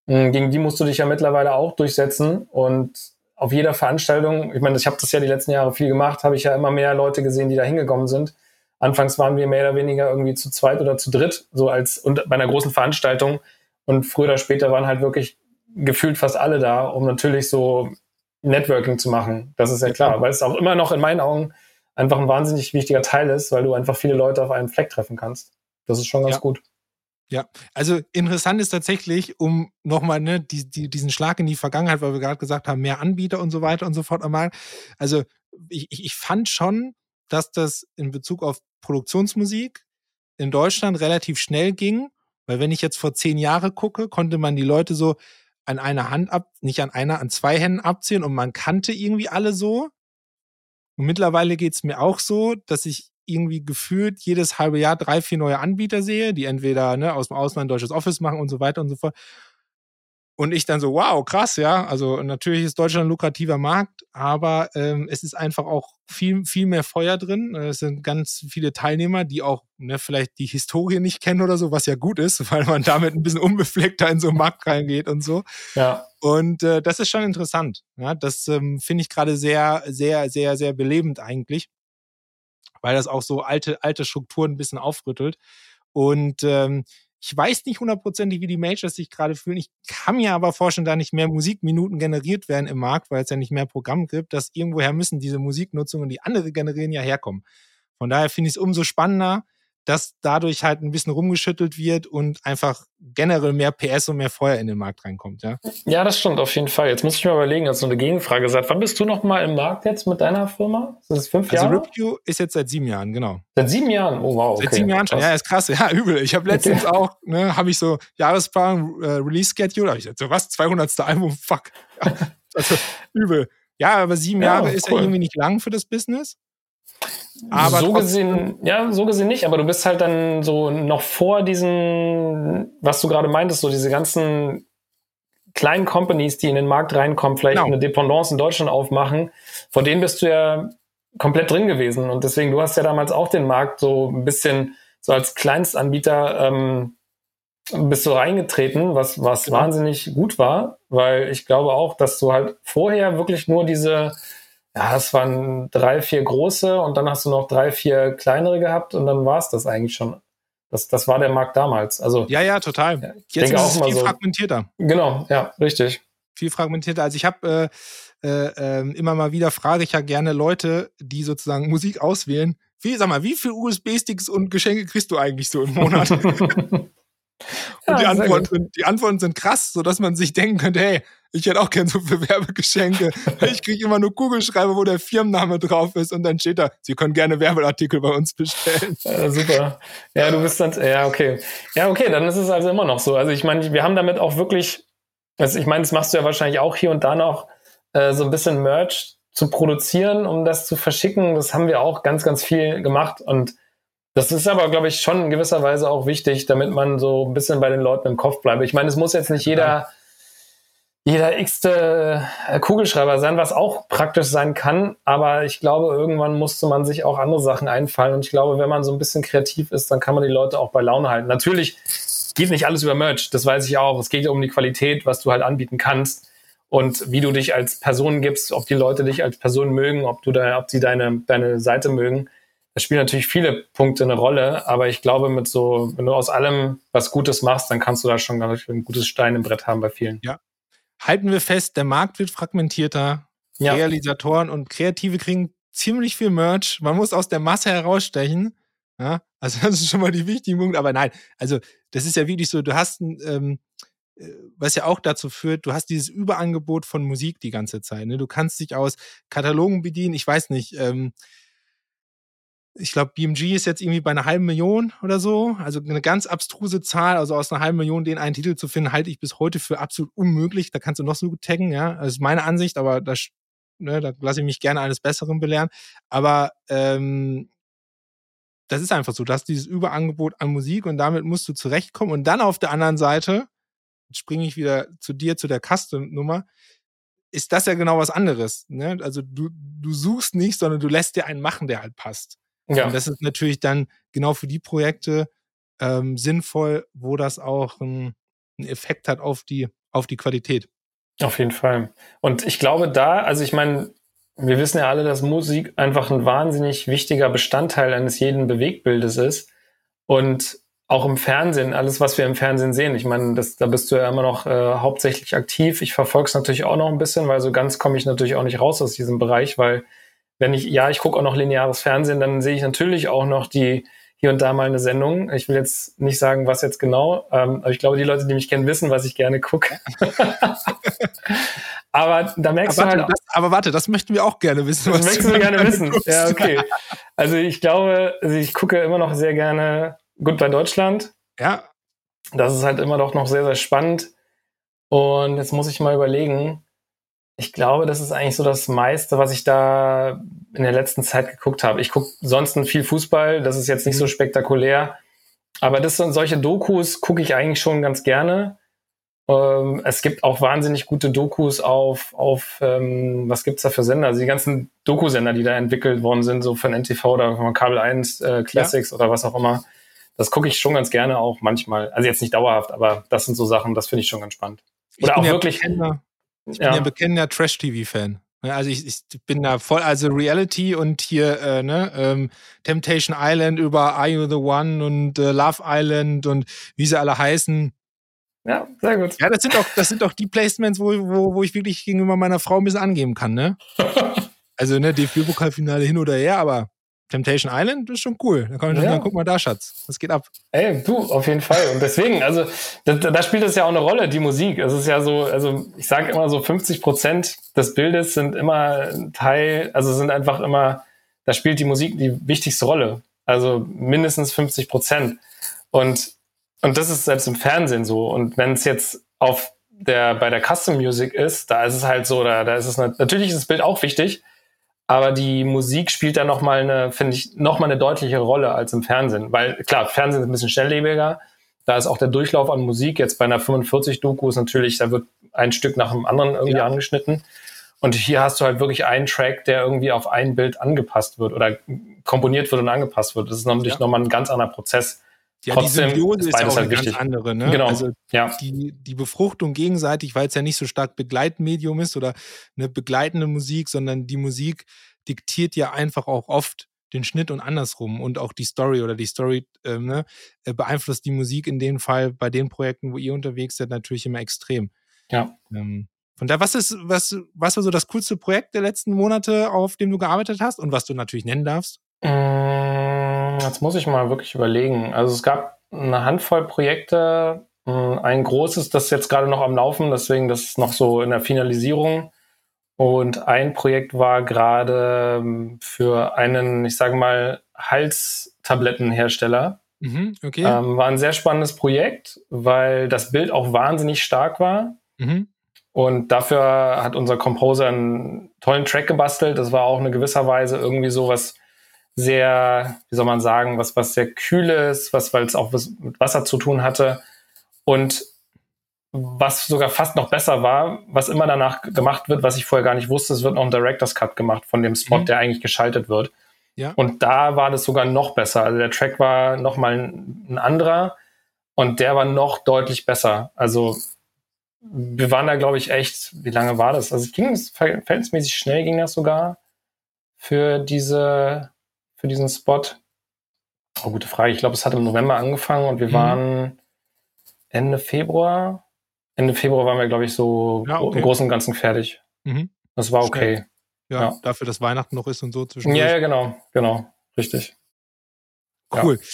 Hm, gegen die musst du dich ja mittlerweile auch durchsetzen und auf jeder Veranstaltung, ich meine, ich habe das ja die letzten Jahre viel gemacht, habe ich ja immer mehr Leute gesehen, die da hingekommen sind Anfangs waren wir mehr oder weniger irgendwie zu zweit oder zu dritt, so als und bei einer großen Veranstaltung. Und früher oder später waren halt wirklich gefühlt fast alle da, um natürlich so Networking zu machen. Das ist ja klar, weil es auch immer noch in meinen Augen einfach ein wahnsinnig wichtiger Teil ist, weil du einfach viele Leute auf einem Fleck treffen kannst. Das ist schon ganz ja. gut. Ja, also interessant ist tatsächlich, um nochmal ne, die, die, diesen Schlag in die Vergangenheit, weil wir gerade gesagt haben, mehr Anbieter und so weiter und so fort am Markt. Also ich, ich fand schon, dass das in Bezug auf Produktionsmusik in Deutschland relativ schnell ging, weil wenn ich jetzt vor zehn Jahren gucke, konnte man die Leute so an einer Hand ab, nicht an einer, an zwei Händen abziehen und man kannte irgendwie alle so. Und mittlerweile geht's mir auch so, dass ich irgendwie gefühlt jedes halbe Jahr drei, vier neue Anbieter sehe, die entweder ne, aus dem Ausland deutsches Office machen und so weiter und so fort. Und ich dann so, wow, krass, ja. Also natürlich ist Deutschland ein lukrativer Markt, aber ähm, es ist einfach auch viel, viel mehr Feuer drin. Es sind ganz viele Teilnehmer, die auch ne, vielleicht die Historie nicht kennen oder so, was ja gut ist, weil man damit ein bisschen unbefleckter in so einen Markt reingeht und so. Ja. Und äh, das ist schon interessant. Ja, das ähm, finde ich gerade sehr, sehr, sehr, sehr belebend eigentlich, weil das auch so alte, alte Strukturen ein bisschen aufrüttelt. Und ähm, ich weiß nicht hundertprozentig, wie die Majors sich gerade fühlen. Ich kann mir aber vorstellen, da nicht mehr Musikminuten generiert werden im Markt, weil es ja nicht mehr Programm gibt, dass irgendwoher müssen diese Musiknutzungen, die andere generieren, ja herkommen. Von daher finde ich es umso spannender, dass dadurch halt ein bisschen rumgeschüttelt wird und einfach generell mehr PS und mehr Feuer in den Markt reinkommt, ja? Ja, das stimmt auf jeden Fall. Jetzt muss ich mir überlegen, hast du eine Gegenfrage seit wann bist du noch mal im Markt jetzt mit deiner Firma? Sind es fünf also Jahre? Also Review ist jetzt seit sieben Jahren, genau. Seit sieben Jahren? Oh wow. Okay. Seit sieben Jahren schon. Ja, ist krass. Ja, übel. Ich habe letztens okay. auch, ne, habe ich so Jahresplan, äh, Release-Schedule, habe ich gesagt, so was, 200. Album, fuck. also übel. Ja, aber sieben ja, Jahre ist cool. ja irgendwie nicht lang für das Business. Aber so gesehen, ja, so gesehen nicht, aber du bist halt dann so noch vor diesen, was du gerade meintest, so diese ganzen kleinen Companies, die in den Markt reinkommen, vielleicht genau. eine Dependance in Deutschland aufmachen, vor denen bist du ja komplett drin gewesen. Und deswegen, du hast ja damals auch den Markt so ein bisschen so als Kleinstanbieter ähm, bist du reingetreten, was, was genau. wahnsinnig gut war, weil ich glaube auch, dass du halt vorher wirklich nur diese ja, es waren drei, vier große und dann hast du noch drei, vier kleinere gehabt und dann war es das eigentlich schon. Das, das war der Markt damals. Also, ja, ja, total. Jetzt ist es viel so. fragmentierter. Genau, ja, richtig. Viel fragmentierter. Also ich habe äh, äh, ähm, immer mal wieder frage ich ja gerne Leute, die sozusagen Musik auswählen. Wie, sag mal, wie viele USB-Sticks und Geschenke kriegst du eigentlich so im Monat? Und ja, die, Antworten sind, die Antworten sind krass, sodass man sich denken könnte, hey, ich hätte auch gern so viele Werbegeschenke. Ich kriege immer nur Kugelschreiber, wo der Firmenname drauf ist und dann steht da, Sie können gerne Werbeartikel bei uns bestellen. Ja, super. Ja, du bist dann, ja, okay. Ja, okay, dann ist es also immer noch so. Also ich meine, wir haben damit auch wirklich, also ich meine, das machst du ja wahrscheinlich auch hier und da noch, äh, so ein bisschen Merch zu produzieren, um das zu verschicken. Das haben wir auch ganz, ganz viel gemacht und das ist aber, glaube ich, schon in gewisser Weise auch wichtig, damit man so ein bisschen bei den Leuten im Kopf bleibt. Ich meine, es muss jetzt nicht jeder, jeder x-te äh, Kugelschreiber sein, was auch praktisch sein kann. Aber ich glaube, irgendwann musste man sich auch andere Sachen einfallen. Und ich glaube, wenn man so ein bisschen kreativ ist, dann kann man die Leute auch bei Laune halten. Natürlich geht nicht alles über Merch, das weiß ich auch. Es geht um die Qualität, was du halt anbieten kannst und wie du dich als Person gibst, ob die Leute dich als Person mögen, ob du da, ob sie deine, deine Seite mögen. Da spielen natürlich viele Punkte eine Rolle, aber ich glaube, mit so, wenn du aus allem was Gutes machst, dann kannst du da schon ich, ein gutes Stein im Brett haben bei vielen. Ja. Halten wir fest, der Markt wird fragmentierter. Ja. Realisatoren und Kreative kriegen ziemlich viel Merch. Man muss aus der Masse herausstechen. Ja, also das ist schon mal die wichtige Punkt. Aber nein, also das ist ja wirklich so, du hast ein, ähm, äh, was ja auch dazu führt, du hast dieses Überangebot von Musik die ganze Zeit. Ne? Du kannst dich aus Katalogen bedienen. Ich weiß nicht, ähm, ich glaube, BMG ist jetzt irgendwie bei einer halben Million oder so. Also eine ganz abstruse Zahl. Also aus einer halben Million den einen Titel zu finden, halte ich bis heute für absolut unmöglich. Da kannst du noch so gut taggen, ja. Das ist meine Ansicht, aber da, ne, da lasse ich mich gerne eines Besseren belehren. Aber ähm, das ist einfach so. Du hast dieses Überangebot an Musik und damit musst du zurechtkommen. Und dann auf der anderen Seite, jetzt springe ich wieder zu dir, zu der Custom-Nummer, ist das ja genau was anderes. Ne? Also du, du suchst nicht, sondern du lässt dir einen machen, der halt passt. Ja. Und das ist natürlich dann genau für die Projekte ähm, sinnvoll, wo das auch einen, Effekt hat auf die, auf die Qualität. Auf jeden Fall. Und ich glaube da, also ich meine, wir wissen ja alle, dass Musik einfach ein wahnsinnig wichtiger Bestandteil eines jeden Bewegtbildes ist. Und auch im Fernsehen, alles, was wir im Fernsehen sehen. Ich meine, das, da bist du ja immer noch äh, hauptsächlich aktiv. Ich verfolge es natürlich auch noch ein bisschen, weil so ganz komme ich natürlich auch nicht raus aus diesem Bereich, weil wenn ich, ja, ich gucke auch noch lineares Fernsehen, dann sehe ich natürlich auch noch die hier und da mal eine Sendung. Ich will jetzt nicht sagen, was jetzt genau, ähm, aber ich glaube, die Leute, die mich kennen, wissen, was ich gerne gucke. aber da merkst aber du halt. Das, aber warte, das möchten wir auch gerne wissen. Das möchten wir gerne wissen. Guckst. Ja, okay. Also ich glaube, also ich gucke immer noch sehr gerne gut bei Deutschland. Ja. Das ist halt immer doch noch sehr, sehr spannend. Und jetzt muss ich mal überlegen, ich glaube, das ist eigentlich so das meiste, was ich da in der letzten Zeit geguckt habe. Ich gucke sonst viel Fußball, das ist jetzt nicht so mhm. spektakulär. Aber das sind solche Dokus gucke ich eigentlich schon ganz gerne. Ähm, es gibt auch wahnsinnig gute Dokus auf, auf ähm, was gibt's da für Sender? Also die ganzen Dokusender, die da entwickelt worden sind, so von NTV oder von Kabel 1 äh, Classics ja. oder was auch immer. Das gucke ich schon ganz gerne auch manchmal. Also jetzt nicht dauerhaft, aber das sind so Sachen, das finde ich schon ganz spannend. Oder auch ja wirklich. Bekennender, ich bin ja, ja bekennender Trash-TV-Fan. Also ich, ich, bin da voll, also Reality und hier, äh, ne, ähm, Temptation Island über Are You the One und äh, Love Island und wie sie alle heißen. Ja, sehr gut. Ja, das sind doch, das sind doch die Placements, wo, wo, wo ich wirklich gegenüber meiner Frau ein bisschen angeben kann, ne? also, ne, DFB-Pokalfinale hin oder her, aber Temptation Island ist schon cool. Da kann man ja. sagen, guck mal da, Schatz. Was geht ab? Ey, du, auf jeden Fall. Und deswegen, also, da, da spielt es ja auch eine Rolle, die Musik. Es ist ja so, also, ich sage immer so 50 Prozent des Bildes sind immer Teil, also sind einfach immer, da spielt die Musik die wichtigste Rolle. Also mindestens 50 Prozent. Und, und das ist selbst im Fernsehen so. Und wenn es jetzt auf der, bei der Custom Music ist, da ist es halt so, da, da ist es, natürlich ist das Bild auch wichtig, aber die Musik spielt da nochmal eine, finde ich, nochmal eine deutliche Rolle als im Fernsehen. Weil klar, Fernsehen ist ein bisschen schnelllebiger. Da ist auch der Durchlauf an Musik. Jetzt bei einer 45-Doku ist natürlich, da wird ein Stück nach dem anderen irgendwie ja. angeschnitten. Und hier hast du halt wirklich einen Track, der irgendwie auf ein Bild angepasst wird oder komponiert wird und angepasst wird. Das ist natürlich ja. nochmal ein ganz anderer Prozess. Ja, Trotzdem die Symbiose ist, ist auch halt eine wichtig. ganz andere. Ne? Genau. Also ja. die, die Befruchtung gegenseitig, weil es ja nicht so stark Begleitmedium ist oder eine begleitende Musik, sondern die Musik diktiert ja einfach auch oft den Schnitt und andersrum und auch die Story oder die Story ähm, ne, äh, beeinflusst die Musik in dem Fall bei den Projekten, wo ihr unterwegs seid, natürlich immer extrem. Ja. Ähm, von da, was ist, was, was war so das coolste Projekt der letzten Monate, auf dem du gearbeitet hast und was du natürlich nennen darfst? Mm, jetzt muss ich mal wirklich überlegen. Also es gab eine Handvoll Projekte, mm, ein großes, das ist jetzt gerade noch am Laufen, deswegen das ist noch so in der Finalisierung. Und ein Projekt war gerade ähm, für einen, ich sage mal, Halstablettenhersteller. Mhm, okay. Ähm, war ein sehr spannendes Projekt, weil das Bild auch wahnsinnig stark war. Mhm. Und dafür hat unser Composer einen tollen Track gebastelt. Das war auch in gewisser Weise irgendwie so was sehr, wie soll man sagen, was, was sehr kühles, was, weil es auch was mit Wasser zu tun hatte. Und was sogar fast noch besser war, was immer danach gemacht wird, was ich vorher gar nicht wusste, es wird noch ein Director's Cut gemacht von dem Spot, mhm. der eigentlich geschaltet wird. Ja. Und da war das sogar noch besser. Also der Track war noch mal ein, ein anderer und der war noch deutlich besser. Also wir waren da, glaube ich, echt, wie lange war das? Also ging es verhältnismäßig schnell, ging das sogar für diese, für diesen Spot. Oh, gute Frage. Ich glaube, es hat im November angefangen und wir mhm. waren Ende Februar. Ende Februar waren wir, glaube ich, so ja, okay. im Großen und Ganzen fertig. Mhm. Das war okay. Ja, ja, dafür, dass Weihnachten noch ist und so zwischen. Ja, ja, genau, genau. Richtig. Cool. Ja.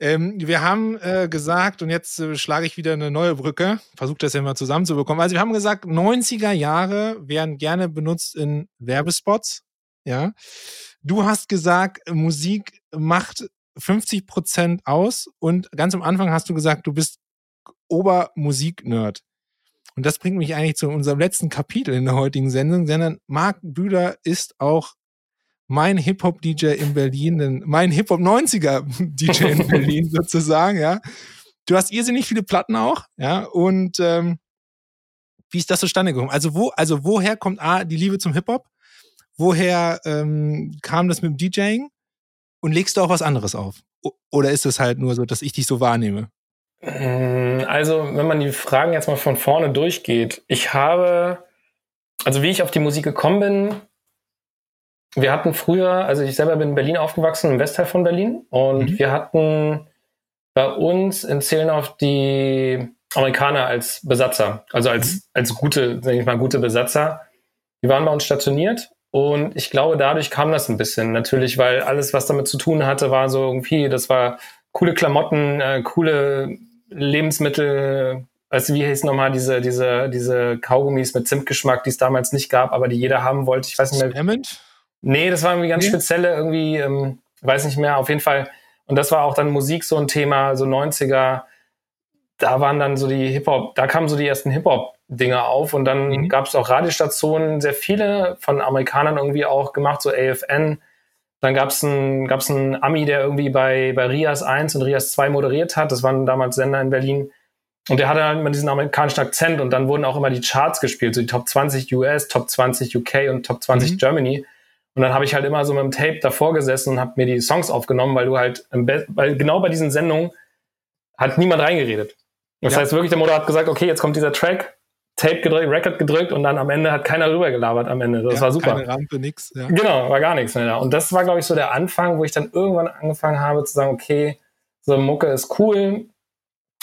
Ähm, wir haben äh, gesagt, und jetzt äh, schlage ich wieder eine neue Brücke, versuche das ja mal zusammenzubekommen. Also wir haben gesagt, 90er Jahre werden gerne benutzt in Werbespots. Ja. Du hast gesagt, Musik macht 50 Prozent aus und ganz am Anfang hast du gesagt, du bist Obermusik-Nerd. Und das bringt mich eigentlich zu unserem letzten Kapitel in der heutigen Sendung, denn Marc Bühler ist auch mein Hip-Hop-DJ in Berlin, mein Hip-Hop-90er-DJ in Berlin sozusagen, ja. Du hast irrsinnig viele Platten auch, ja, und ähm, wie ist das zustande gekommen? Also, wo, also woher kommt A, die Liebe zum Hip-Hop? Woher ähm, kam das mit dem DJing? Und legst du auch was anderes auf? Oder ist es halt nur so, dass ich dich so wahrnehme? Mm, also, wenn man die Fragen jetzt mal von vorne durchgeht, ich habe, also wie ich auf die Musik gekommen bin, wir hatten früher, also ich selber bin in Berlin aufgewachsen, im Westteil von Berlin, und mhm. wir hatten bei uns in Zehlendorf die Amerikaner als Besatzer, also als, mhm. als gute, sag ich mal, gute Besatzer. Die waren bei uns stationiert und ich glaube, dadurch kam das ein bisschen. Natürlich, weil alles, was damit zu tun hatte, war so irgendwie, das war coole Klamotten, äh, coole Lebensmittel, du, wie hieß nochmal diese, diese, diese Kaugummis mit Zimtgeschmack, die es damals nicht gab, aber die jeder haben wollte. Ich weiß nicht mehr. Spearmint? Nee, das war irgendwie ganz nee. spezielle, irgendwie, ähm, weiß nicht mehr, auf jeden Fall. Und das war auch dann Musik so ein Thema, so 90er. Da waren dann so die Hip-Hop, da kamen so die ersten Hip-Hop-Dinger auf und dann mhm. gab es auch Radiostationen, sehr viele von Amerikanern irgendwie auch gemacht, so AFN. Dann gab es einen, gab's einen Ami, der irgendwie bei, bei Rias 1 und Rias 2 moderiert hat. Das waren damals Sender in Berlin. Und der hatte halt immer diesen amerikanischen Akzent und dann wurden auch immer die Charts gespielt, so die Top 20 US, Top 20 UK und Top 20 mhm. Germany. Und dann habe ich halt immer so mit dem Tape davor gesessen und habe mir die Songs aufgenommen, weil du halt, weil genau bei diesen Sendungen hat niemand reingeredet. Das ja. heißt wirklich, der Motor hat gesagt, okay, jetzt kommt dieser Track, Tape gedrückt, Record gedrückt und dann am Ende hat keiner rüber gelabert am Ende. Das ja, war super. Keine Rampe, nix. Ja. Genau, war gar nichts mehr da. Und das war, glaube ich, so der Anfang, wo ich dann irgendwann angefangen habe zu sagen, okay, so Mucke ist cool.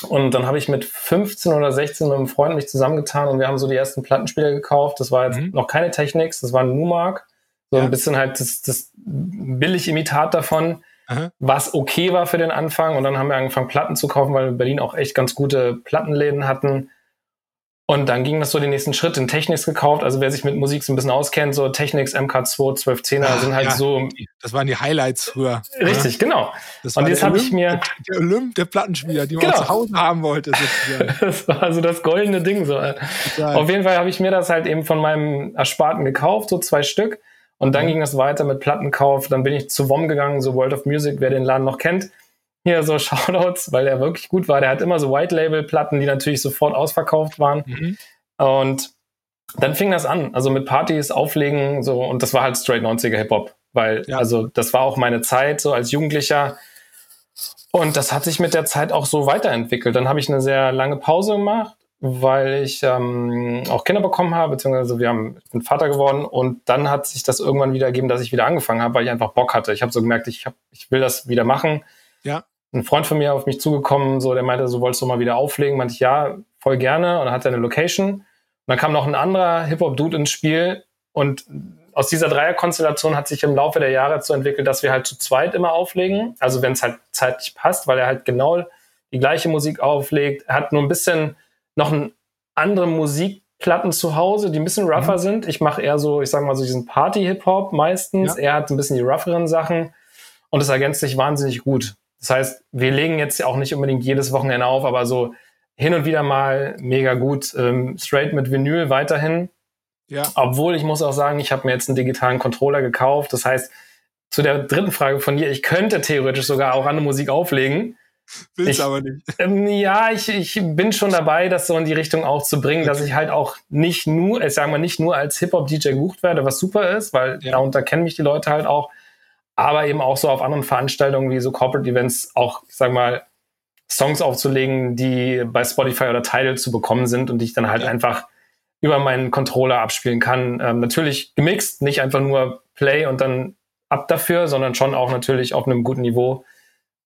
Und dann habe ich mit 15 oder 16 mit einem Freund mich zusammengetan und wir haben so die ersten Plattenspieler gekauft. Das war jetzt mhm. noch keine Technics, das war ein Numark. So ja. ein bisschen halt das, das billig Imitat davon, Aha. was okay war für den Anfang. Und dann haben wir angefangen, Platten zu kaufen, weil wir in Berlin auch echt ganz gute Plattenläden hatten. Und dann ging das so den nächsten Schritt in Technics gekauft. Also wer sich mit Musik so ein bisschen auskennt, so Technics MK2, 1210er Ach, sind halt ja, so. Das waren die Highlights früher. Richtig, ja. genau. Das und jetzt habe ich mir. Der Olymp der Plattenspieler, die man genau. zu Hause haben wollte. das war also das goldene Ding. So. Total. Auf jeden Fall habe ich mir das halt eben von meinem Ersparten gekauft, so zwei Stück. Und dann mhm. ging das weiter mit Plattenkauf. Dann bin ich zu WOM gegangen, so World of Music, wer den Laden noch kennt hier so Shoutouts, weil er wirklich gut war. Der hat immer so White-Label-Platten, die natürlich sofort ausverkauft waren. Mhm. Und dann fing das an, also mit Partys, Auflegen, so, und das war halt straight 90er Hip-Hop, weil, ja. also, das war auch meine Zeit, so als Jugendlicher. Und das hat sich mit der Zeit auch so weiterentwickelt. Dann habe ich eine sehr lange Pause gemacht, weil ich ähm, auch Kinder bekommen habe, beziehungsweise wir haben, ich bin Vater geworden und dann hat sich das irgendwann wieder gegeben, dass ich wieder angefangen habe, weil ich einfach Bock hatte. Ich habe so gemerkt, ich, hab, ich will das wieder machen. Ja ein Freund von mir auf mich zugekommen, so der meinte, so wolltest du mal wieder auflegen? Meinte ich, ja, voll gerne. Und dann hat er eine Location. Und dann kam noch ein anderer Hip-Hop-Dude ins Spiel. Und aus dieser Dreierkonstellation hat sich im Laufe der Jahre so entwickelt, dass wir halt zu zweit immer auflegen. Also wenn es halt zeitlich passt, weil er halt genau die gleiche Musik auflegt. Er hat nur ein bisschen noch ein andere Musikplatten zu Hause, die ein bisschen rougher mhm. sind. Ich mache eher so, ich sage mal so diesen Party-Hip-Hop meistens. Ja. Er hat ein bisschen die rougheren Sachen. Und es ergänzt sich wahnsinnig gut. Das heißt, wir legen jetzt auch nicht unbedingt jedes Wochenende auf, aber so hin und wieder mal mega gut. Ähm, straight mit Vinyl weiterhin. Ja. Obwohl ich muss auch sagen, ich habe mir jetzt einen digitalen Controller gekauft. Das heißt, zu der dritten Frage von dir, ich könnte theoretisch sogar auch andere Musik auflegen. Willst ich, aber nicht. Ähm, ja, ich, ich bin schon dabei, das so in die Richtung auch zu bringen, okay. dass ich halt auch nicht nur, ich sage mal, nicht nur als Hip-Hop-DJ gebucht werde, was super ist, weil ja. darunter kennen mich die Leute halt auch, aber eben auch so auf anderen Veranstaltungen wie so Corporate Events auch, ich sag mal, Songs aufzulegen, die bei Spotify oder Tidal zu bekommen sind und die ich dann halt ja. einfach über meinen Controller abspielen kann. Ähm, natürlich gemixt, nicht einfach nur Play und dann ab dafür, sondern schon auch natürlich auf einem guten Niveau.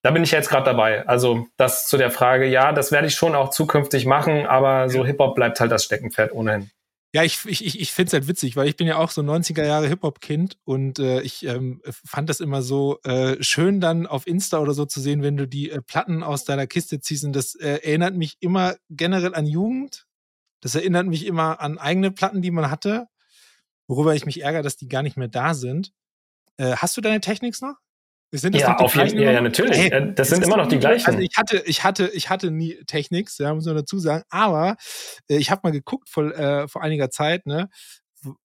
Da bin ich jetzt gerade dabei. Also das zu der Frage, ja, das werde ich schon auch zukünftig machen, aber so Hip-Hop bleibt halt das Steckenpferd ohnehin. Ja, ich, ich, ich finde es halt witzig, weil ich bin ja auch so 90er Jahre Hip-Hop-Kind und äh, ich ähm, fand das immer so äh, schön dann auf Insta oder so zu sehen, wenn du die äh, Platten aus deiner Kiste ziehst und das äh, erinnert mich immer generell an Jugend. Das erinnert mich immer an eigene Platten, die man hatte, worüber ich mich ärgere, dass die gar nicht mehr da sind. Äh, hast du deine Techniks noch? Sind das ja, auf jeden Fall, ja, natürlich. Hey, das sind immer noch die gleichen. Also ich hatte, ich hatte, ich hatte nie Technics, ja, muss man dazu sagen. Aber äh, ich habe mal geguckt vor, äh, vor einiger Zeit, ne,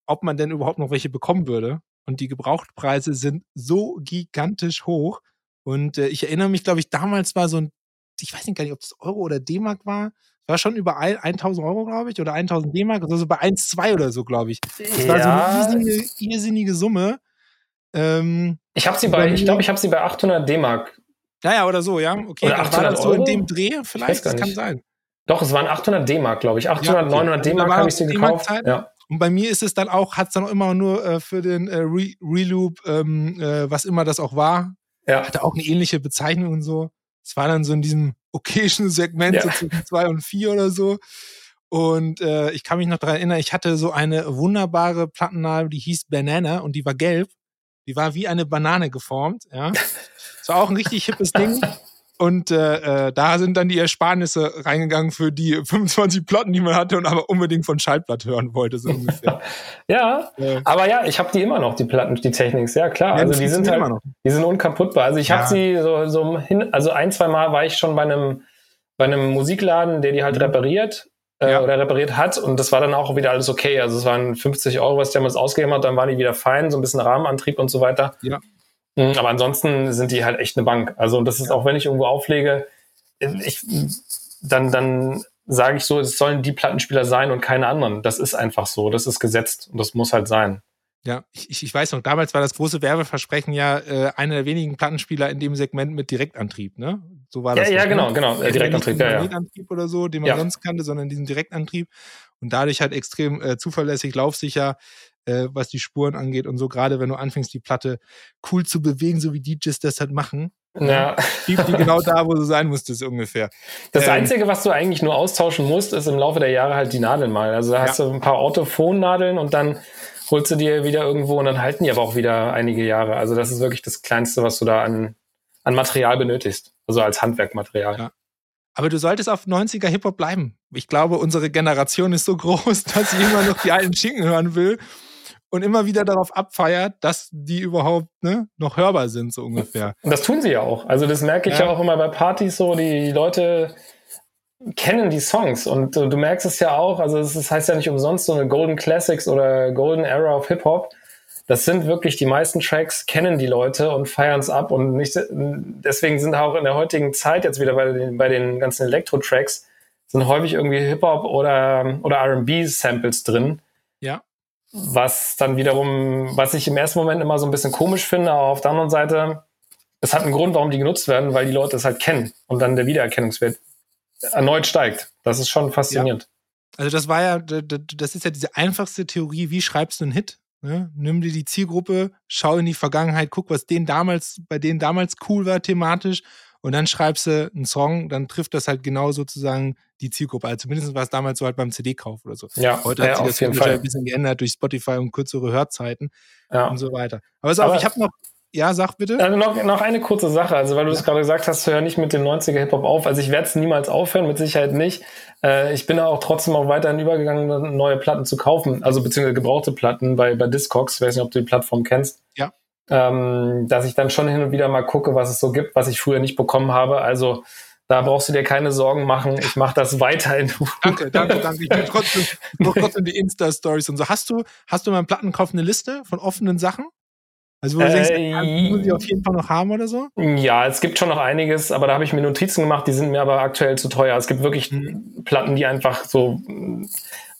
ob man denn überhaupt noch welche bekommen würde. Und die Gebrauchtpreise sind so gigantisch hoch. Und äh, ich erinnere mich, glaube ich, damals war so ein, ich weiß nicht gar nicht, ob das Euro oder D-Mark war. War schon über 1000 Euro, glaube ich, oder 1000 D-Mark, also bei 1,2 oder so, glaube ich. Das ja. war so eine irrsinnige, irrsinnige Summe. Ähm, ich habe sie bei, ich glaube, ich habe sie bei 800 D-Mark. Naja, oder so, ja. Okay, oder 800 war das so in dem Dreh vielleicht? Das kann sein. Doch, es waren 800 D-Mark, glaube ich. 800, ja, okay. 900 also D-Mark habe ich sie gekauft. Ja. Und bei mir ist es dann auch, hat es dann auch immer nur äh, für den äh, Re Reloop, ähm, äh, was immer das auch war, ja. hatte auch eine ähnliche Bezeichnung und so. Es war dann so in diesem Occasion-Segment, ja. so zwischen zwei und vier oder so. Und äh, ich kann mich noch daran erinnern, ich hatte so eine wunderbare Plattennahe, die hieß Banana und die war gelb. Die war wie eine Banane geformt, ja. Das war auch ein richtig hippes Ding. Und äh, äh, da sind dann die Ersparnisse reingegangen für die 25 Platten, die man hatte und aber unbedingt von Schallplatt hören wollte, so ungefähr. ja, äh, aber ja, ich habe die immer noch, die Platten, die Technics, ja klar. Ja, also die sind halt, die sind unkaputtbar. Also ich ja. habe sie so, so hin, also ein, zwei Mal war ich schon bei einem, bei einem Musikladen, der die halt mhm. repariert äh, ja. oder repariert hat. Und das war dann auch wieder alles okay. Also es waren 50 Euro, was der damals ausgegeben hat, dann waren die wieder fein, so ein bisschen Rahmenantrieb und so weiter. Ja. Mhm, aber ansonsten sind die halt echt eine Bank. Also das ist auch, wenn ich irgendwo auflege, ich, dann, dann sage ich so, es sollen die Plattenspieler sein und keine anderen. Das ist einfach so, das ist gesetzt und das muss halt sein. Ja, ich, ich weiß noch, damals war das große Werbeversprechen ja äh, einer der wenigen Plattenspieler in dem Segment mit Direktantrieb, ne? So war das. Ja, ja, genau, genau. Äh, Direktantrieb, ja, ja. oder so, den man ja. sonst kannte, sondern diesen Direktantrieb. Und dadurch halt extrem äh, zuverlässig, laufsicher, äh, was die Spuren angeht und so, gerade wenn du anfängst, die Platte cool zu bewegen, so wie DJs das halt machen. Ja. Blieb die genau da, wo du sein musstest, ungefähr. Das ähm, Einzige, was du eigentlich nur austauschen musst, ist im Laufe der Jahre halt die Nadeln mal. Also da hast ja. du ein paar Orthophon-Nadeln und dann holst du dir wieder irgendwo und dann halten die aber auch wieder einige Jahre. Also das ist wirklich das Kleinste, was du da an, an Material benötigst. Also als Handwerkmaterial. Ja. Aber du solltest auf 90er Hip-Hop bleiben. Ich glaube, unsere Generation ist so groß, dass sie immer noch die alten Schinken hören will und immer wieder darauf abfeiert, dass die überhaupt ne, noch hörbar sind, so ungefähr. Und das tun sie ja auch. Also das merke ich ja, ja auch immer bei Partys so, die Leute kennen die Songs und du, du merkst es ja auch, also es heißt ja nicht umsonst so eine Golden Classics oder Golden Era of Hip Hop. Das sind wirklich die meisten Tracks, kennen die Leute und feiern es ab und nicht, deswegen sind auch in der heutigen Zeit jetzt wieder bei den, bei den ganzen Elektro-Tracks sind häufig irgendwie Hip-Hop oder, oder R&B-Samples drin. Ja. Was dann wiederum, was ich im ersten Moment immer so ein bisschen komisch finde, aber auf der anderen Seite, es hat einen Grund, warum die genutzt werden, weil die Leute es halt kennen und dann der Wiedererkennungswert erneut steigt. Das ist schon faszinierend. Ja. Also das war ja, das ist ja diese einfachste Theorie, wie schreibst du einen Hit? Ne? Nimm dir die Zielgruppe, schau in die Vergangenheit, guck, was denen damals, bei denen damals cool war thematisch und dann schreibst du einen Song, dann trifft das halt genau sozusagen die Zielgruppe. Also zumindest war es damals so halt beim CD-Kauf oder so. Ja, Heute hat sich das jeden Fall. ein bisschen geändert durch Spotify und kürzere Hörzeiten ja. und so weiter. Aber, so, ich habe noch, ja, sag bitte. Also noch, noch eine kurze Sache, also weil du es ja. gerade gesagt hast, hör nicht mit dem 90er Hip-Hop auf. Also ich werde es niemals aufhören, mit Sicherheit nicht. Äh, ich bin auch trotzdem auch weiterhin übergegangen, neue Platten zu kaufen, also beziehungsweise gebrauchte Platten bei, bei Discogs. Ich weiß nicht, ob du die Plattform kennst. Ja. Ähm, dass ich dann schon hin und wieder mal gucke, was es so gibt, was ich früher nicht bekommen habe. Also da brauchst du dir keine Sorgen machen. Ich mache das weiterhin. danke, danke, danke. Ich bin trotzdem, trotzdem die Insta-Stories und so. Hast du, hast du beim Plattenkauf eine Liste von offenen Sachen? Also, wo du denkst, äh, muss ich auf jeden Fall noch haben oder so? Ja, es gibt schon noch einiges, aber da habe ich mir Notizen gemacht, die sind mir aber aktuell zu teuer. Es gibt wirklich mhm. Platten, die einfach so.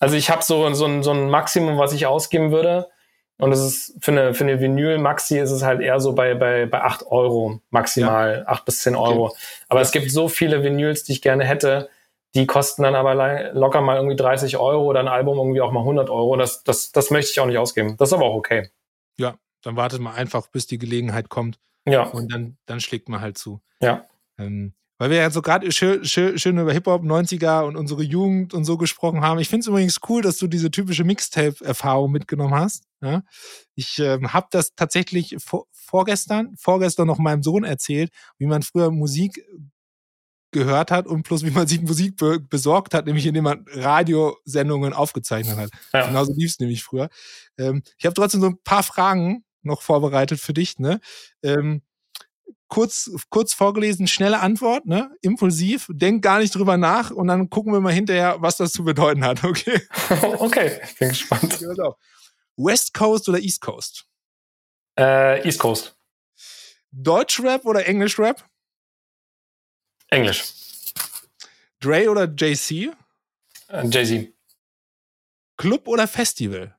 Also, ich habe so, so, ein, so ein Maximum, was ich ausgeben würde. Und es ist für eine, für eine Vinyl-Maxi ist es halt eher so bei, bei, bei 8 Euro maximal, ja. 8 bis 10 Euro. Okay. Aber ja. es gibt so viele Vinyls, die ich gerne hätte, die kosten dann aber locker mal irgendwie 30 Euro oder ein Album irgendwie auch mal 100 Euro. Das, das, das möchte ich auch nicht ausgeben. Das ist aber auch okay. Ja, dann wartet man einfach, bis die Gelegenheit kommt. Ja. Und dann, dann schlägt man halt zu. Ja. Ähm, weil wir ja so gerade schön, schön, schön über Hip-Hop, 90er und unsere Jugend und so gesprochen haben. Ich finde es übrigens cool, dass du diese typische Mixtape-Erfahrung mitgenommen hast. Ja? Ich ähm, habe das tatsächlich vor, vorgestern, vorgestern noch meinem Sohn erzählt, wie man früher Musik gehört hat und plus wie man sich Musik be besorgt hat, nämlich indem man Radiosendungen aufgezeichnet hat. Ja. Genauso lief es nämlich früher. Ähm, ich habe trotzdem so ein paar Fragen noch vorbereitet für dich. Ne? Ähm, kurz, kurz vorgelesen, schnelle Antwort, ne? Impulsiv, denk gar nicht drüber nach und dann gucken wir mal hinterher, was das zu bedeuten hat, okay? okay, ich bin gespannt. West Coast oder East Coast? Äh, East Coast. Deutschrap oder Englischrap? Englisch. Dre oder JC? Äh, Jay-Z. Club oder Festival?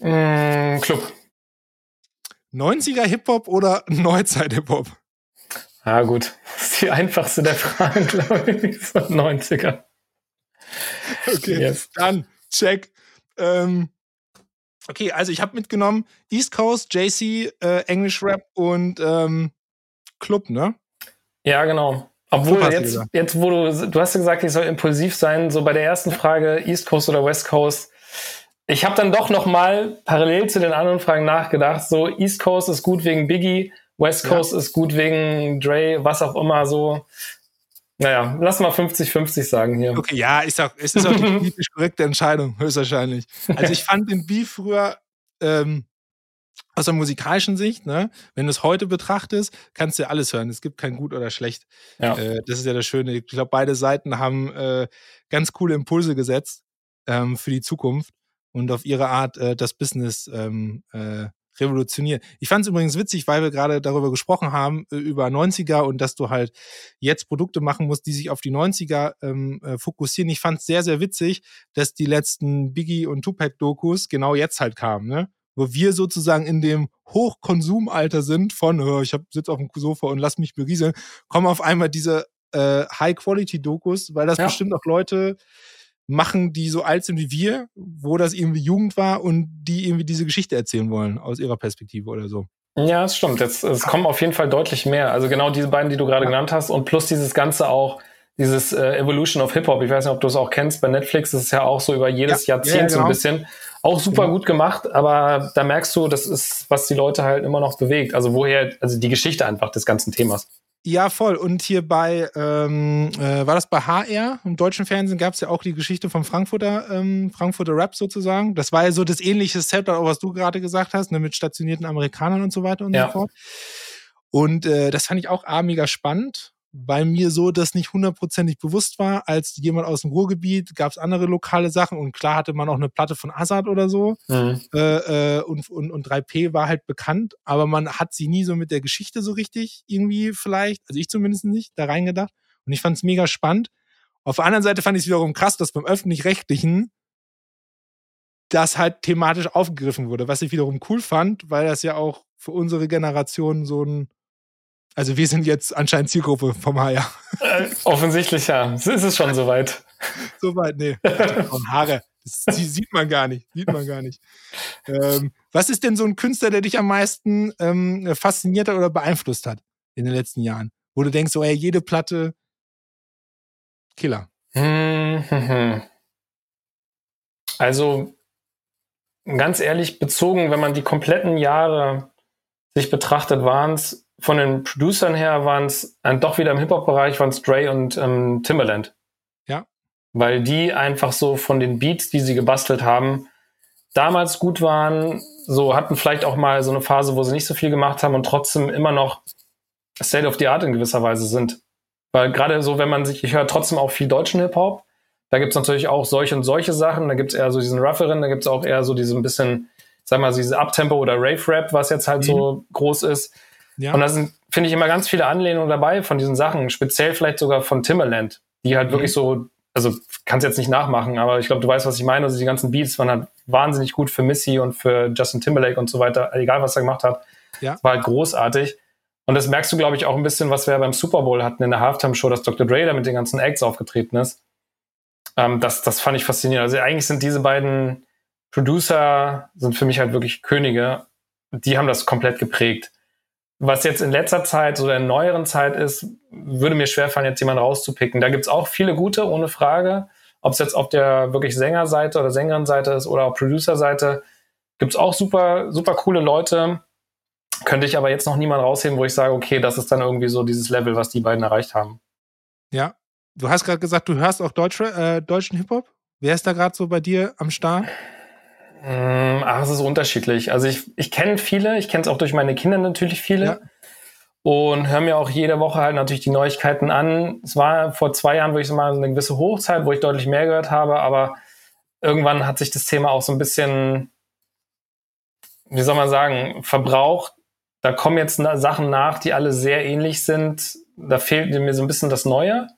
Mm, Club. 90er Hip-Hop oder Neuzeit-Hip-Hop? Ah, gut. Das ist die einfachste der Fragen, glaube ich. So 90er. Okay, yes. dann check. Ähm, okay, also ich habe mitgenommen East Coast, JC, äh, English Rap und ähm, Club, ne? Ja, genau. Obwohl jetzt, jetzt, wo du, du hast ja gesagt, ich soll impulsiv sein, so bei der ersten Frage East Coast oder West Coast, ich habe dann doch noch mal parallel zu den anderen Fragen nachgedacht. So East Coast ist gut wegen Biggie, West Coast ja. ist gut wegen Dre, was auch immer so. Naja, lass mal 50-50 sagen hier. Okay, ja, ist auch, es ist auch die politisch korrekte Entscheidung, höchstwahrscheinlich. Also ich fand den Beef früher ähm, aus der musikalischen Sicht, ne, wenn du es heute betrachtest, kannst du alles hören. Es gibt kein gut oder schlecht. Ja. Äh, das ist ja das Schöne. Ich glaube, beide Seiten haben äh, ganz coole Impulse gesetzt ähm, für die Zukunft und auf ihre Art äh, das Business ähm, äh, revolutioniert. Ich fand es übrigens witzig, weil wir gerade darüber gesprochen haben, äh, über 90er und dass du halt jetzt Produkte machen musst, die sich auf die 90er ähm, äh, fokussieren. Ich fand es sehr, sehr witzig, dass die letzten Biggie und Tupac-Dokus genau jetzt halt kamen, ne? Wo wir sozusagen in dem Hochkonsumalter sind von, oh, ich sitze auf dem Sofa und lass mich berieseln, kommen auf einmal diese äh, High-Quality-Dokus, weil das ja. bestimmt auch Leute machen, die so alt sind wie wir, wo das irgendwie Jugend war und die irgendwie diese Geschichte erzählen wollen aus ihrer Perspektive oder so. Ja, das stimmt. Jetzt, es kommen auf jeden Fall deutlich mehr. Also genau diese beiden, die du gerade ja. genannt hast und plus dieses Ganze auch, dieses äh, Evolution of Hip-Hop. Ich weiß nicht, ob du es auch kennst. Bei Netflix ist es ja auch so über jedes ja. Jahrzehnt ja, genau. so ein genau. bisschen. Auch super genau. gut gemacht, aber da merkst du, das ist, was die Leute halt immer noch bewegt. Also woher, also die Geschichte einfach des ganzen Themas. Ja, voll. Und hier bei, ähm, äh, war das bei HR? Im deutschen Fernsehen gab es ja auch die Geschichte vom Frankfurter, ähm, Frankfurter Rap sozusagen. Das war ja so das ähnliche Setup, was du gerade gesagt hast, ne, mit stationierten Amerikanern und so weiter und ja. so fort. Und äh, das fand ich auch A, mega spannend weil mir so das nicht hundertprozentig bewusst war. Als jemand aus dem Ruhrgebiet gab es andere lokale Sachen und klar hatte man auch eine Platte von Assad oder so. Mhm. Äh, äh, und, und, und 3P war halt bekannt, aber man hat sie nie so mit der Geschichte so richtig irgendwie vielleicht, also ich zumindest nicht, da reingedacht. Und ich fand es mega spannend. Auf der anderen Seite fand ich es wiederum krass, dass beim öffentlich-rechtlichen das halt thematisch aufgegriffen wurde, was ich wiederum cool fand, weil das ja auch für unsere Generation so ein also wir sind jetzt anscheinend Zielgruppe vom HR. Äh, offensichtlich ja. Ist es schon soweit? Soweit, nee. Und Haare. Das sieht man gar nicht. Sieht man gar nicht. Ähm, was ist denn so ein Künstler, der dich am meisten ähm, fasziniert hat oder beeinflusst hat in den letzten Jahren? Wo du denkst, so, ey, jede Platte Killer. Also ganz ehrlich bezogen, wenn man die kompletten Jahre sich betrachtet, waren es von den Producern her waren es äh, doch wieder im Hip-Hop-Bereich waren es Dre und ähm, Timberland. Ja. Weil die einfach so von den Beats, die sie gebastelt haben, damals gut waren, so hatten vielleicht auch mal so eine Phase, wo sie nicht so viel gemacht haben und trotzdem immer noch State of the Art in gewisser Weise sind. Weil gerade so, wenn man sich, ich höre trotzdem auch viel deutschen Hip-Hop, da gibt's natürlich auch solche und solche Sachen, da gibt's eher so diesen Rougheren, da gibt's auch eher so diese ein bisschen, sag mal, diese Uptempo oder Rave-Rap, was jetzt halt mhm. so groß ist. Ja. Und da sind, finde ich, immer ganz viele Anlehnungen dabei von diesen Sachen, speziell vielleicht sogar von Timberland, die halt mhm. wirklich so, also kannst jetzt nicht nachmachen, aber ich glaube, du weißt, was ich meine. Also die ganzen Beats waren halt wahnsinnig gut für Missy und für Justin Timberlake und so weiter, egal was er gemacht hat. Ja. War halt großartig. Und das merkst du, glaube ich, auch ein bisschen, was wir beim Super Bowl hatten in der Halftime-Show, dass Dr. Dre da mit den ganzen Acts aufgetreten ist. Ähm, das, das fand ich faszinierend. Also eigentlich sind diese beiden Producer, sind für mich halt wirklich Könige. Die haben das komplett geprägt. Was jetzt in letzter Zeit oder in neueren Zeit ist, würde mir schwerfallen, jetzt jemanden rauszupicken. Da gibt's auch viele gute, ohne Frage. Ob es jetzt auf der wirklich Sängerseite oder Sängerin-Seite ist oder auf Producer-Seite, gibt's auch super, super coole Leute. Könnte ich aber jetzt noch niemand rausheben, wo ich sage, okay, das ist dann irgendwie so dieses Level, was die beiden erreicht haben. Ja, du hast gerade gesagt, du hörst auch Deutsche, äh, deutschen Hip-Hop. Wer ist da gerade so bei dir am Start? Mm, ach, es ist unterschiedlich. Also ich, ich kenne viele, ich kenne es auch durch meine Kinder natürlich viele. Ja. Und höre mir auch jede Woche halt natürlich die Neuigkeiten an. Es war vor zwei Jahren, wo ich so mal eine gewisse Hochzeit, wo ich deutlich mehr gehört habe, aber irgendwann hat sich das Thema auch so ein bisschen, wie soll man sagen, verbraucht. Da kommen jetzt Sachen nach, die alle sehr ähnlich sind. Da fehlt mir so ein bisschen das Neue.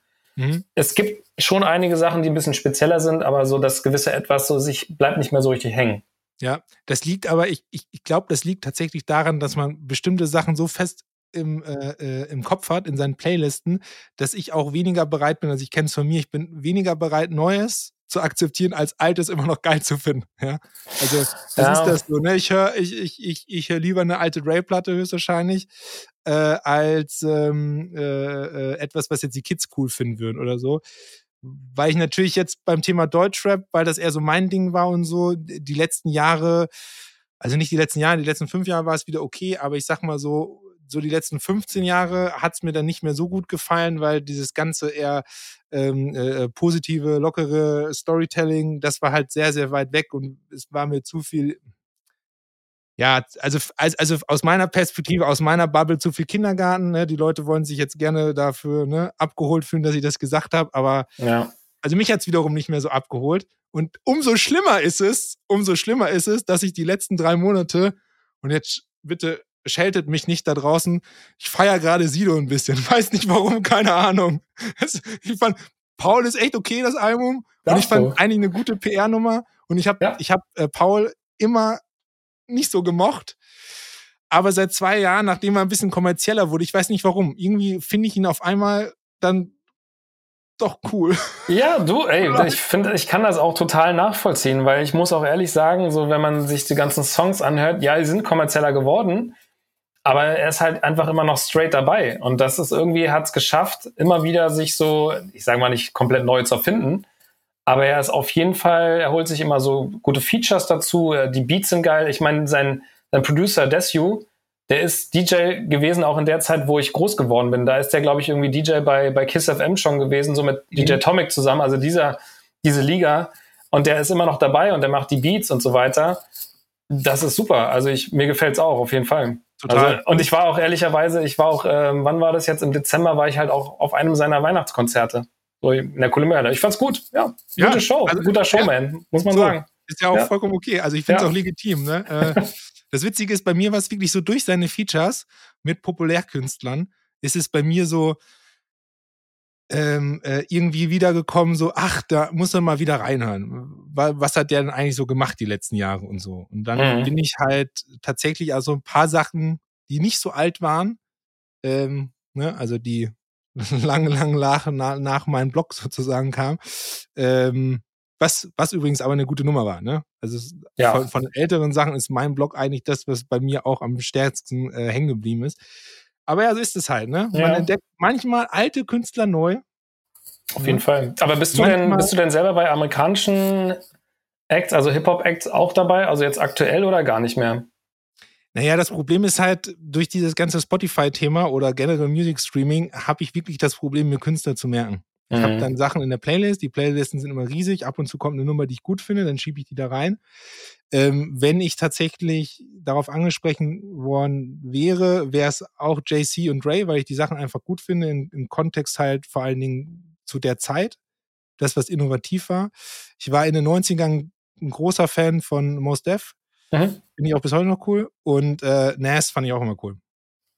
Mhm. Es gibt schon einige Sachen, die ein bisschen spezieller sind, aber so das gewisse Etwas so sich bleibt nicht mehr so richtig hängen. Ja, das liegt aber, ich, ich, ich glaube, das liegt tatsächlich daran, dass man bestimmte Sachen so fest im, äh, äh, im Kopf hat, in seinen Playlisten, dass ich auch weniger bereit bin, also ich kenne es von mir, ich bin weniger bereit, Neues zu akzeptieren, als Altes immer noch geil zu finden. Ja? Also das ja. ist das so. Ne? Ich höre ich, ich, ich, ich hör lieber eine alte Ray-Platte höchstwahrscheinlich, äh, als ähm, äh, äh, etwas, was jetzt die Kids cool finden würden oder so weil ich natürlich jetzt beim Thema Deutschrap, weil das eher so mein Ding war und so, die letzten Jahre, also nicht die letzten Jahre, die letzten fünf Jahre war es wieder okay, aber ich sag mal so, so die letzten 15 Jahre hat es mir dann nicht mehr so gut gefallen, weil dieses ganze eher ähm, äh, positive, lockere Storytelling, das war halt sehr, sehr weit weg und es war mir zu viel, ja, also, also aus meiner Perspektive, aus meiner Bubble zu viel Kindergarten. Ne? Die Leute wollen sich jetzt gerne dafür ne, abgeholt fühlen, dass ich das gesagt habe, aber ja. also mich hat es wiederum nicht mehr so abgeholt. Und umso schlimmer ist es, umso schlimmer ist es, dass ich die letzten drei Monate Und jetzt bitte scheltet mich nicht da draußen. Ich feiere gerade Sido ein bisschen. Weiß nicht warum, keine Ahnung. ich fand, Paul ist echt okay, das Album. und ich fand eigentlich eine gute PR-Nummer. Und ich habe ja. ich hab, äh, Paul immer nicht so gemocht. Aber seit zwei Jahren, nachdem er ein bisschen kommerzieller wurde, ich weiß nicht warum, irgendwie finde ich ihn auf einmal dann doch cool. Ja, du, ey, ich finde, ich kann das auch total nachvollziehen, weil ich muss auch ehrlich sagen, so wenn man sich die ganzen Songs anhört, ja, die sind kommerzieller geworden, aber er ist halt einfach immer noch straight dabei. Und das ist irgendwie, hat es geschafft, immer wieder sich so, ich sage mal nicht komplett neu zu erfinden, aber er ist auf jeden Fall, er holt sich immer so gute Features dazu, die Beats sind geil. Ich meine, sein, sein Producer Desu, der ist DJ gewesen auch in der Zeit, wo ich groß geworden bin. Da ist der, glaube ich, irgendwie DJ bei, bei Kiss FM schon gewesen, so mit mhm. DJ Tomic zusammen, also dieser, diese Liga. Und der ist immer noch dabei und der macht die Beats und so weiter. Das ist super. Also ich, mir gefällt's auch, auf jeden Fall. Total. Also, und ich war auch ehrlicherweise, ich war auch, ähm, wann war das jetzt? Im Dezember war ich halt auch auf einem seiner Weihnachtskonzerte. So in der Kolumbiade. Ich fand's gut. Ja, gute ja, Show. Also, guter Showman, ja. muss man so, sagen. Ist ja auch ja. vollkommen okay. Also ich finde es auch legitim. Ne? Äh, das Witzige ist, bei mir war es wirklich so durch seine Features mit Populärkünstlern, ist es bei mir so, ähm, äh, irgendwie wiedergekommen, so, ach, da muss er mal wieder reinhören. Was hat der denn eigentlich so gemacht die letzten Jahre und so? Und dann mhm. bin ich halt tatsächlich also ein paar Sachen, die nicht so alt waren, ähm, ne, also die lange, lange nach, nach meinem Blog sozusagen kam, ähm, was, was übrigens aber eine gute Nummer war, ne? Also ja. von, von älteren Sachen ist mein Blog eigentlich das, was bei mir auch am stärksten äh, hängen geblieben ist. Aber ja, so ist es halt, ne? Man ja. entdeckt manchmal alte Künstler neu. Auf jeden Fall. Aber bist du denn, bist du denn selber bei amerikanischen Acts, also Hip-Hop-Acts auch dabei? Also jetzt aktuell oder gar nicht mehr? Naja, das Problem ist halt, durch dieses ganze Spotify-Thema oder generell Music Streaming habe ich wirklich das Problem, mir Künstler zu merken. Ich mhm. habe dann Sachen in der Playlist, die Playlisten sind immer riesig, ab und zu kommt eine Nummer, die ich gut finde, dann schiebe ich die da rein. Ähm, wenn ich tatsächlich darauf angesprochen worden wäre, wäre es auch JC und Ray, weil ich die Sachen einfach gut finde, in, im Kontext halt vor allen Dingen zu der Zeit, das, was innovativ war. Ich war in den 90ern ein großer Fan von Most Def. Mhm. Finde ich auch bis heute noch cool. Und äh, NAS fand ich auch immer cool.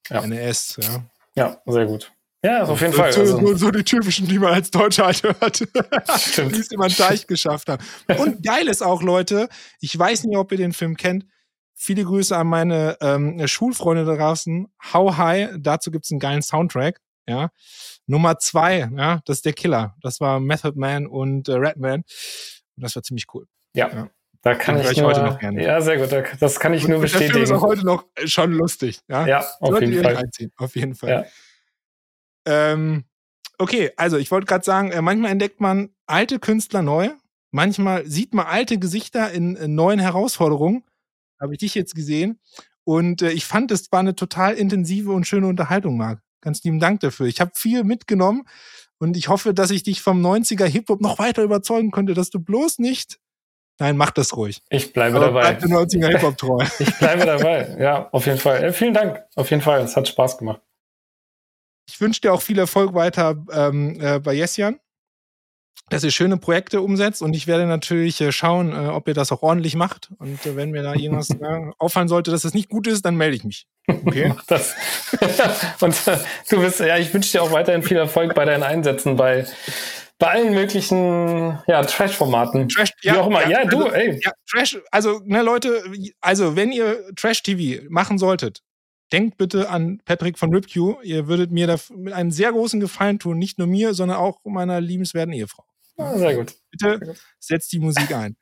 Ja. NAS, ja. Ja, sehr gut. Ja, auf jeden so, Fall. So, also. so, die typischen, die man als Deutscher halt hört. die es immer einen Teich geschafft haben. Und geil ist auch, Leute, ich weiß nicht, ob ihr den Film kennt. Viele Grüße an meine ähm, Schulfreunde da draußen. How High, dazu gibt's einen geilen Soundtrack. Ja. Nummer zwei, ja, das ist der Killer. Das war Method Man und äh, Redman. Und das war ziemlich cool. Ja. ja. Da kann ich, ich nur, heute noch gerne. Ja, sehr gut. Das kann ich und nur bestätigen. Der Film ist auch heute noch schon lustig. Ja, ja auf, jeden Fall. auf jeden Fall. Ja. Ähm, okay, also ich wollte gerade sagen, äh, manchmal entdeckt man alte Künstler neu, manchmal sieht man alte Gesichter in, in neuen Herausforderungen. Habe ich dich jetzt gesehen. Und äh, ich fand, es war eine total intensive und schöne Unterhaltung, Marc. Ganz lieben Dank dafür. Ich habe viel mitgenommen und ich hoffe, dass ich dich vom 90er Hip-Hop noch weiter überzeugen konnte, dass du bloß nicht. Nein, mach das ruhig. Ich bleibe Aber dabei. Bleib 90er Hip-Hop treu. ich bleibe dabei. Ja, auf jeden Fall. Äh, vielen Dank. Auf jeden Fall. Es hat Spaß gemacht. Ich wünsche dir auch viel Erfolg weiter ähm, äh, bei Jessian, dass ihr schöne Projekte umsetzt und ich werde natürlich äh, schauen, äh, ob ihr das auch ordentlich macht. Und äh, wenn mir da irgendwas auffallen sollte, dass das nicht gut ist, dann melde ich mich. Okay. Mach das. und äh, du bist, ja, ich wünsche dir auch weiterhin viel Erfolg bei deinen Einsätzen bei bei allen möglichen ja, Trash-Formaten. Trash, ja, Wie auch immer. Ja, ja du, also, ey. Ja, Trash, also, ne, Leute, also, wenn ihr Trash-TV machen solltet, denkt bitte an Patrick von RipQ. Ihr würdet mir da mit einem sehr großen Gefallen tun. Nicht nur mir, sondern auch meiner liebenswerten Ehefrau. Ja, sehr gut. Bitte sehr gut. setzt die Musik ein.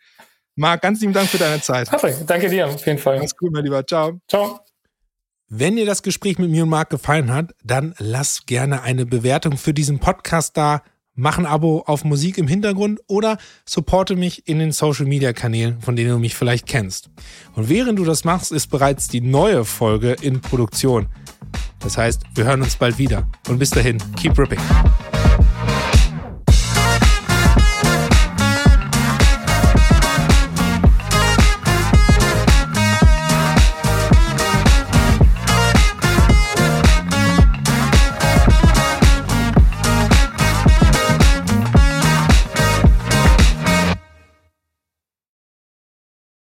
Marc, ganz lieben Dank für deine Zeit. Patrick, danke dir auf jeden Fall. Alles gut, mein Lieber. Ciao. Ciao. Wenn dir das Gespräch mit mir und Marc gefallen hat, dann lass gerne eine Bewertung für diesen Podcast da mach ein Abo auf Musik im Hintergrund oder supporte mich in den Social Media Kanälen, von denen du mich vielleicht kennst. Und während du das machst, ist bereits die neue Folge in Produktion. Das heißt, wir hören uns bald wieder. Und bis dahin, keep ripping.